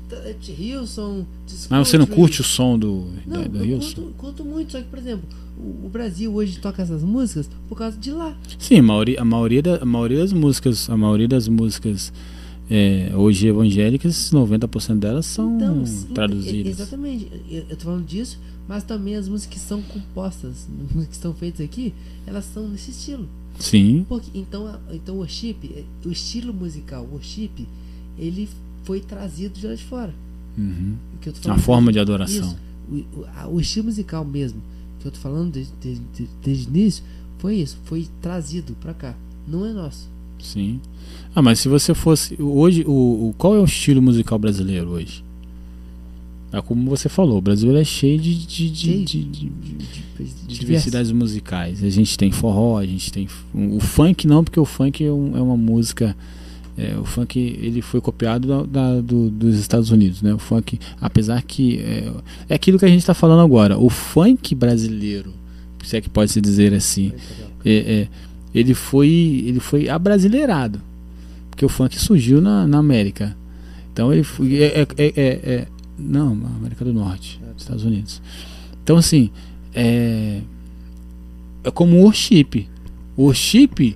T- t- Hilson, Mas você não curte o som do, Não, da, do eu Wilson? curto, curto muito, só que, por exemplo, o, o Brasil hoje toca essas músicas por causa de lá. Sim, a maioria, a maioria, da- a maioria das músicas, a maioria das músicas é, hoje evangélicas, 90% delas são Então, traduzidas. Exatamente, eu, eu tô falando disso, mas também as músicas que são compostas, que estão feitas aqui, elas são nesse estilo. Sim, Porque, então, então o worship, eh, o estilo musical, o worship, ele foi trazido de lá de fora. uhum. O a forma de Isso, adoração. o, o, a- o estilo musical mesmo, que eu tô falando desde, desde, desde o início, foi isso, foi trazido pra cá. Não é nosso. Sim. Ah, mas se você fosse hoje, o, o- qual é o estilo musical brasileiro hoje? É como você falou, o Brasil é cheio de, de, de, de- de- de, de, de diversidades musicais. A gente tem forró, a gente tem o funk não, porque o funk é, um- é uma música. É, o funk ele foi copiado da, da- do- dos Estados Unidos, né? O funk, apesar que é, é aquilo que a gente está falando agora. O funk brasileiro, se é que pode se dizer assim, é, é, ele foi ele foi abrasileirado porque o funk surgiu na, na América então ele foi é, é, é- é- é- não na América do Norte Estados Unidos então assim é, é como o worship o worship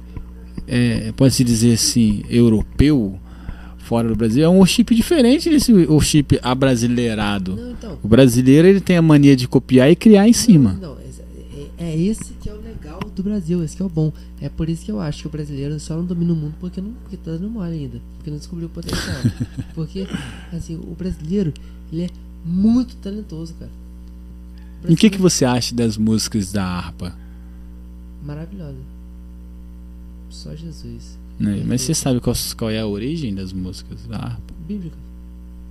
é, pode se dizer assim europeu fora do Brasil é um worship diferente desse worship abrasileirado Não, então. o brasileiro ele tem a mania de copiar e criar em cima Não, não, é, é- é esse que é o legal do Brasil, esse que é o bom. É por isso que eu acho que o brasileiro só não domina o mundo porque não porque tá dando mole ainda, porque não descobriu o potencial. porque assim, o brasileiro, ele é muito talentoso, cara. O E o que, que você acha das músicas da harpa? Maravilhosa. Só Jesus. né? Mas você sabe qual, qual é a origem das músicas da harpa? Bíblica.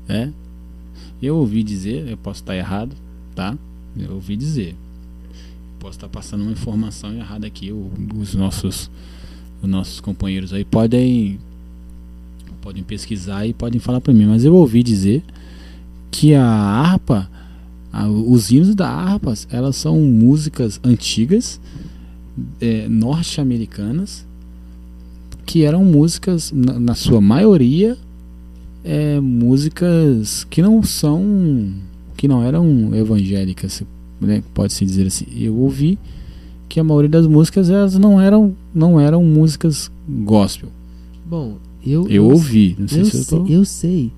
É? Eu ouvi dizer, eu posso estar errado, tá? Eu ouvi dizer. Posso estar passando uma informação errada aqui. Os nossos, os nossos companheiros aí podem podem pesquisar e podem falar para mim. Mas eu ouvi dizer que a harpa, a- os hinos da harpa, elas são músicas antigas, é, norte-americanas, que eram músicas, na, na sua maioria, é, músicas que não são que não eram evangélicas né, pode se dizer assim eu ouvi que a maioria das músicas elas não eram não eram músicas gospel Bom, eu eu ouvi não sei eu, se eu sei, tô eu sei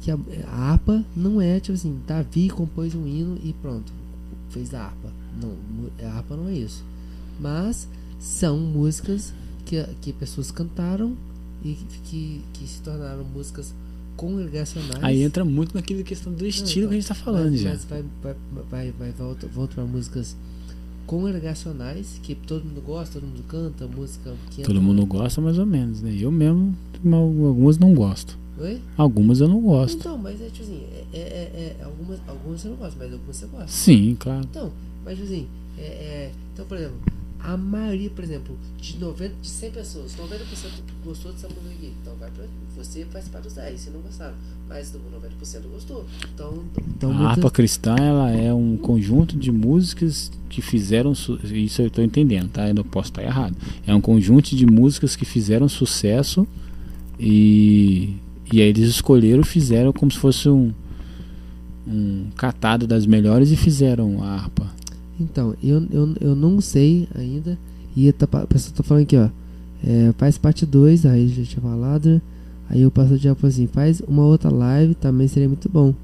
que a, a harpa não é tipo assim, Davi compôs um hino e pronto, fez a harpa. Não, a harpa não é isso. Mas são músicas que, que pessoas cantaram e que, que se tornaram músicas congregacionais. aí entra muito naquela questão do estilo então, que a gente tá falando mas, já Mas vai, vai, vai, vai volta, volta para músicas congregacionais que todo mundo gosta, todo mundo canta, música que todo entra- mundo gosta mais ou menos né eu mesmo algumas não gosto Oi? algumas eu não gosto Então, mas é tipo assim, é, é, é- é- algumas, algumas você não gosta, mas algumas você gosta. sim claro Então, mas tipo assim, é, é, então, por exemplo, a maioria, por exemplo, de 90, de 100 pessoas, 90% gostou dessa música aqui. Então vai pra você faz parte dos 10, se não gostaram. Mas do 90% gostou. Então, então a muitas- harpa cristã ela é um conjunto de músicas que fizeram su- isso eu estou entendendo, tá? Eu não posso estar errado. É um conjunto de músicas que fizeram sucesso e e aí eles escolheram, fizeram como se fosse um um catado das melhores e fizeram a harpa. Então, eu, eu, eu não sei ainda. E tá, a pessoa tá falando aqui, ó. É, faz parte 2, aí já tinha falado. Aí o pastor já assim: faz uma outra live, também seria muito bom.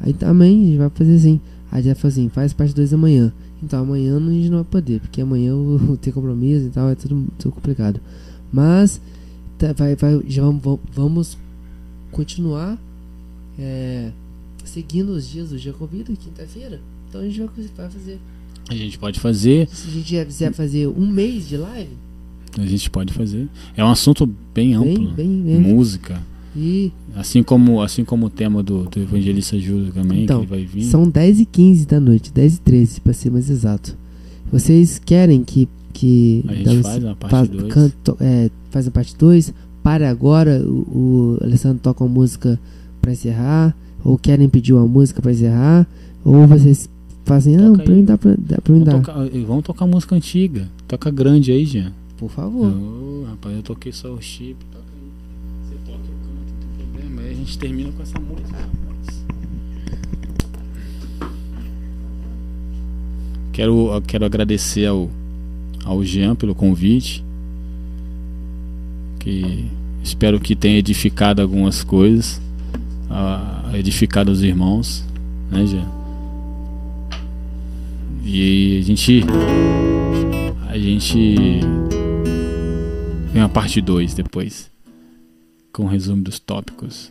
Aí também a gente vai fazer assim. Aí já falou assim: faz parte 2 amanhã. Então amanhã a gente não vai poder, porque amanhã eu vou ter compromisso e tal, é tudo, tudo complicado. Mas tá, vai, vai, já vamos, vamos continuar é, seguindo os dias do Jacobito, quinta-feira. Então a gente vai fazer. A gente pode fazer, Se a gente quiser fazer um mês de live, a gente pode fazer. É um assunto bem amplo. bem, bem. Música, E Assim como, assim como o tema do, do Evangelista Júlio também, Então, que vai vir. são 10 e 15 da noite, 10 e 13 pra ser mais exato. Vocês querem que. que A gente faz a parte faz, 2. canto- é, faz a parte 2? Para agora, o, o Alessandro toca uma música pra encerrar? Ou querem pedir uma música pra encerrar? Ou vocês fazem, não, pra mim dá pra, dá pra mim dar. tocar, vamos tocar música antiga. Toca grande aí, Jean. Por favor. Ô, rapaz, eu toquei só o chip. Toca aí. Você toca, eu canto, não tem problema. Aí a gente termina com essa música, rapaz. Quero, eu quero agradecer ao, ao Jean pelo convite. Que espero que tenha edificado algumas coisas. ah, edificado os irmãos. Né, Jean? E a gente. A gente. Vem a parte 2 depois. Com o resumo dos tópicos.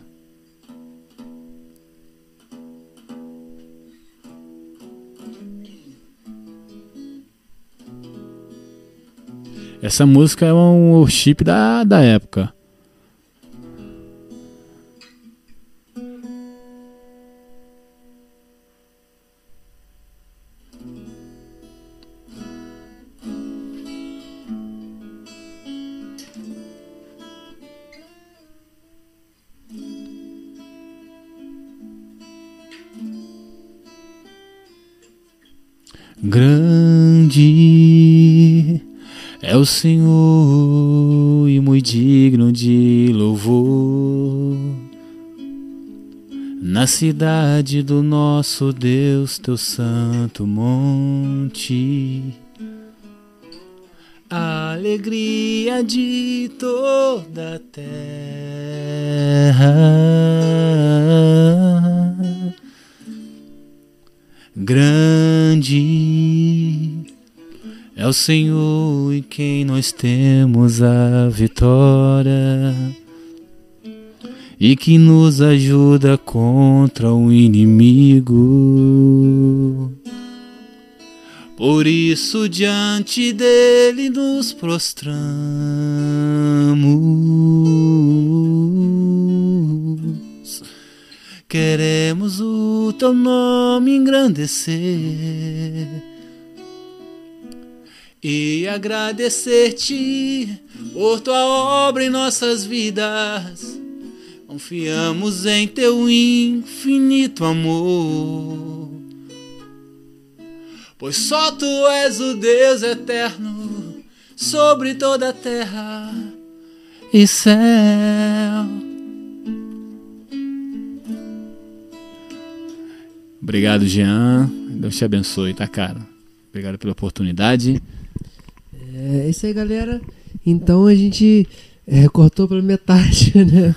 Essa música é um worship da, da época. Grande é o Senhor e muito digno de louvor. Na cidade do nosso Deus, teu santo monte. A alegria de toda a terra. O Senhor em quem nós temos a vitória e que nos ajuda contra o inimigo. Por isso, diante dele nos prostramos. Queremos o teu nome engrandecer e agradecer-te por tua obra em nossas vidas. Confiamos em teu infinito amor, pois só tu és o Deus eterno sobre toda a terra e céu. Obrigado, Jean. Deus te abençoe, tá, cara? Obrigado pela oportunidade. É isso aí, galera. Então a gente é, cortou pela metade, né?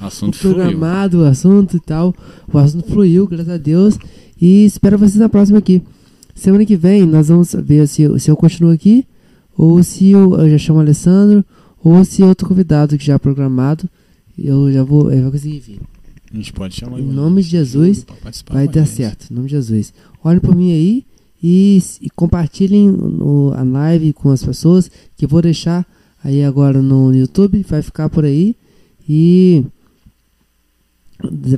O assunto o programado, o assunto e tal. O assunto fluiu, graças a Deus. E espero vocês na próxima aqui. Semana que vem nós vamos ver se, eu- se eu continuo aqui, ou se eu, eu já chamo o Alessandro, ou se outro convidado que já é programado, eu já vou, eu vou conseguir vir. A gente pode chamar Em nome de Jesus, Vai dar certo, em nome de Jesus. Olhem por mim aí e, e compartilhem no- a live com as pessoas, que eu vou deixar aí agora no YouTube, vai ficar por aí. E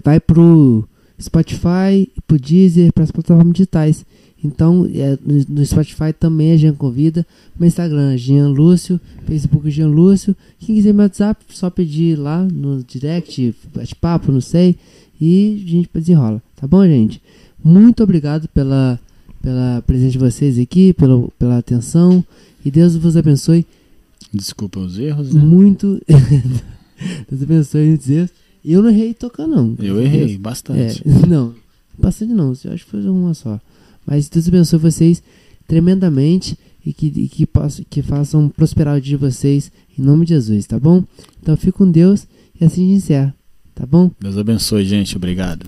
vai pro Spotify, pro Deezer, para as plataformas digitais. Então, é, no, no Spotify também é Jean Convida, no Instagram Jean Lúcio, Facebook Jean Lúcio. Quem quiser meu WhatsApp, só pedir lá no direct, bate-papo, não sei, e a gente desenrola. Tá bom, gente? Muito obrigado pela, pela presença de vocês aqui, pela, pela atenção, e Deus vos abençoe Desculpa os erros, né? muito. Deus abençoe e dizer. Eu não errei tocando, não. Eu errei É, bastante. não, bastante não. Eu acho que foi uma só. Mas Deus abençoe vocês tremendamente e que, e que, possa- que façam prosperar o dia de vocês em nome de Jesus, tá bom? Então fique com Deus e assim a gente encerra, tá bom? Deus abençoe, gente. Obrigado.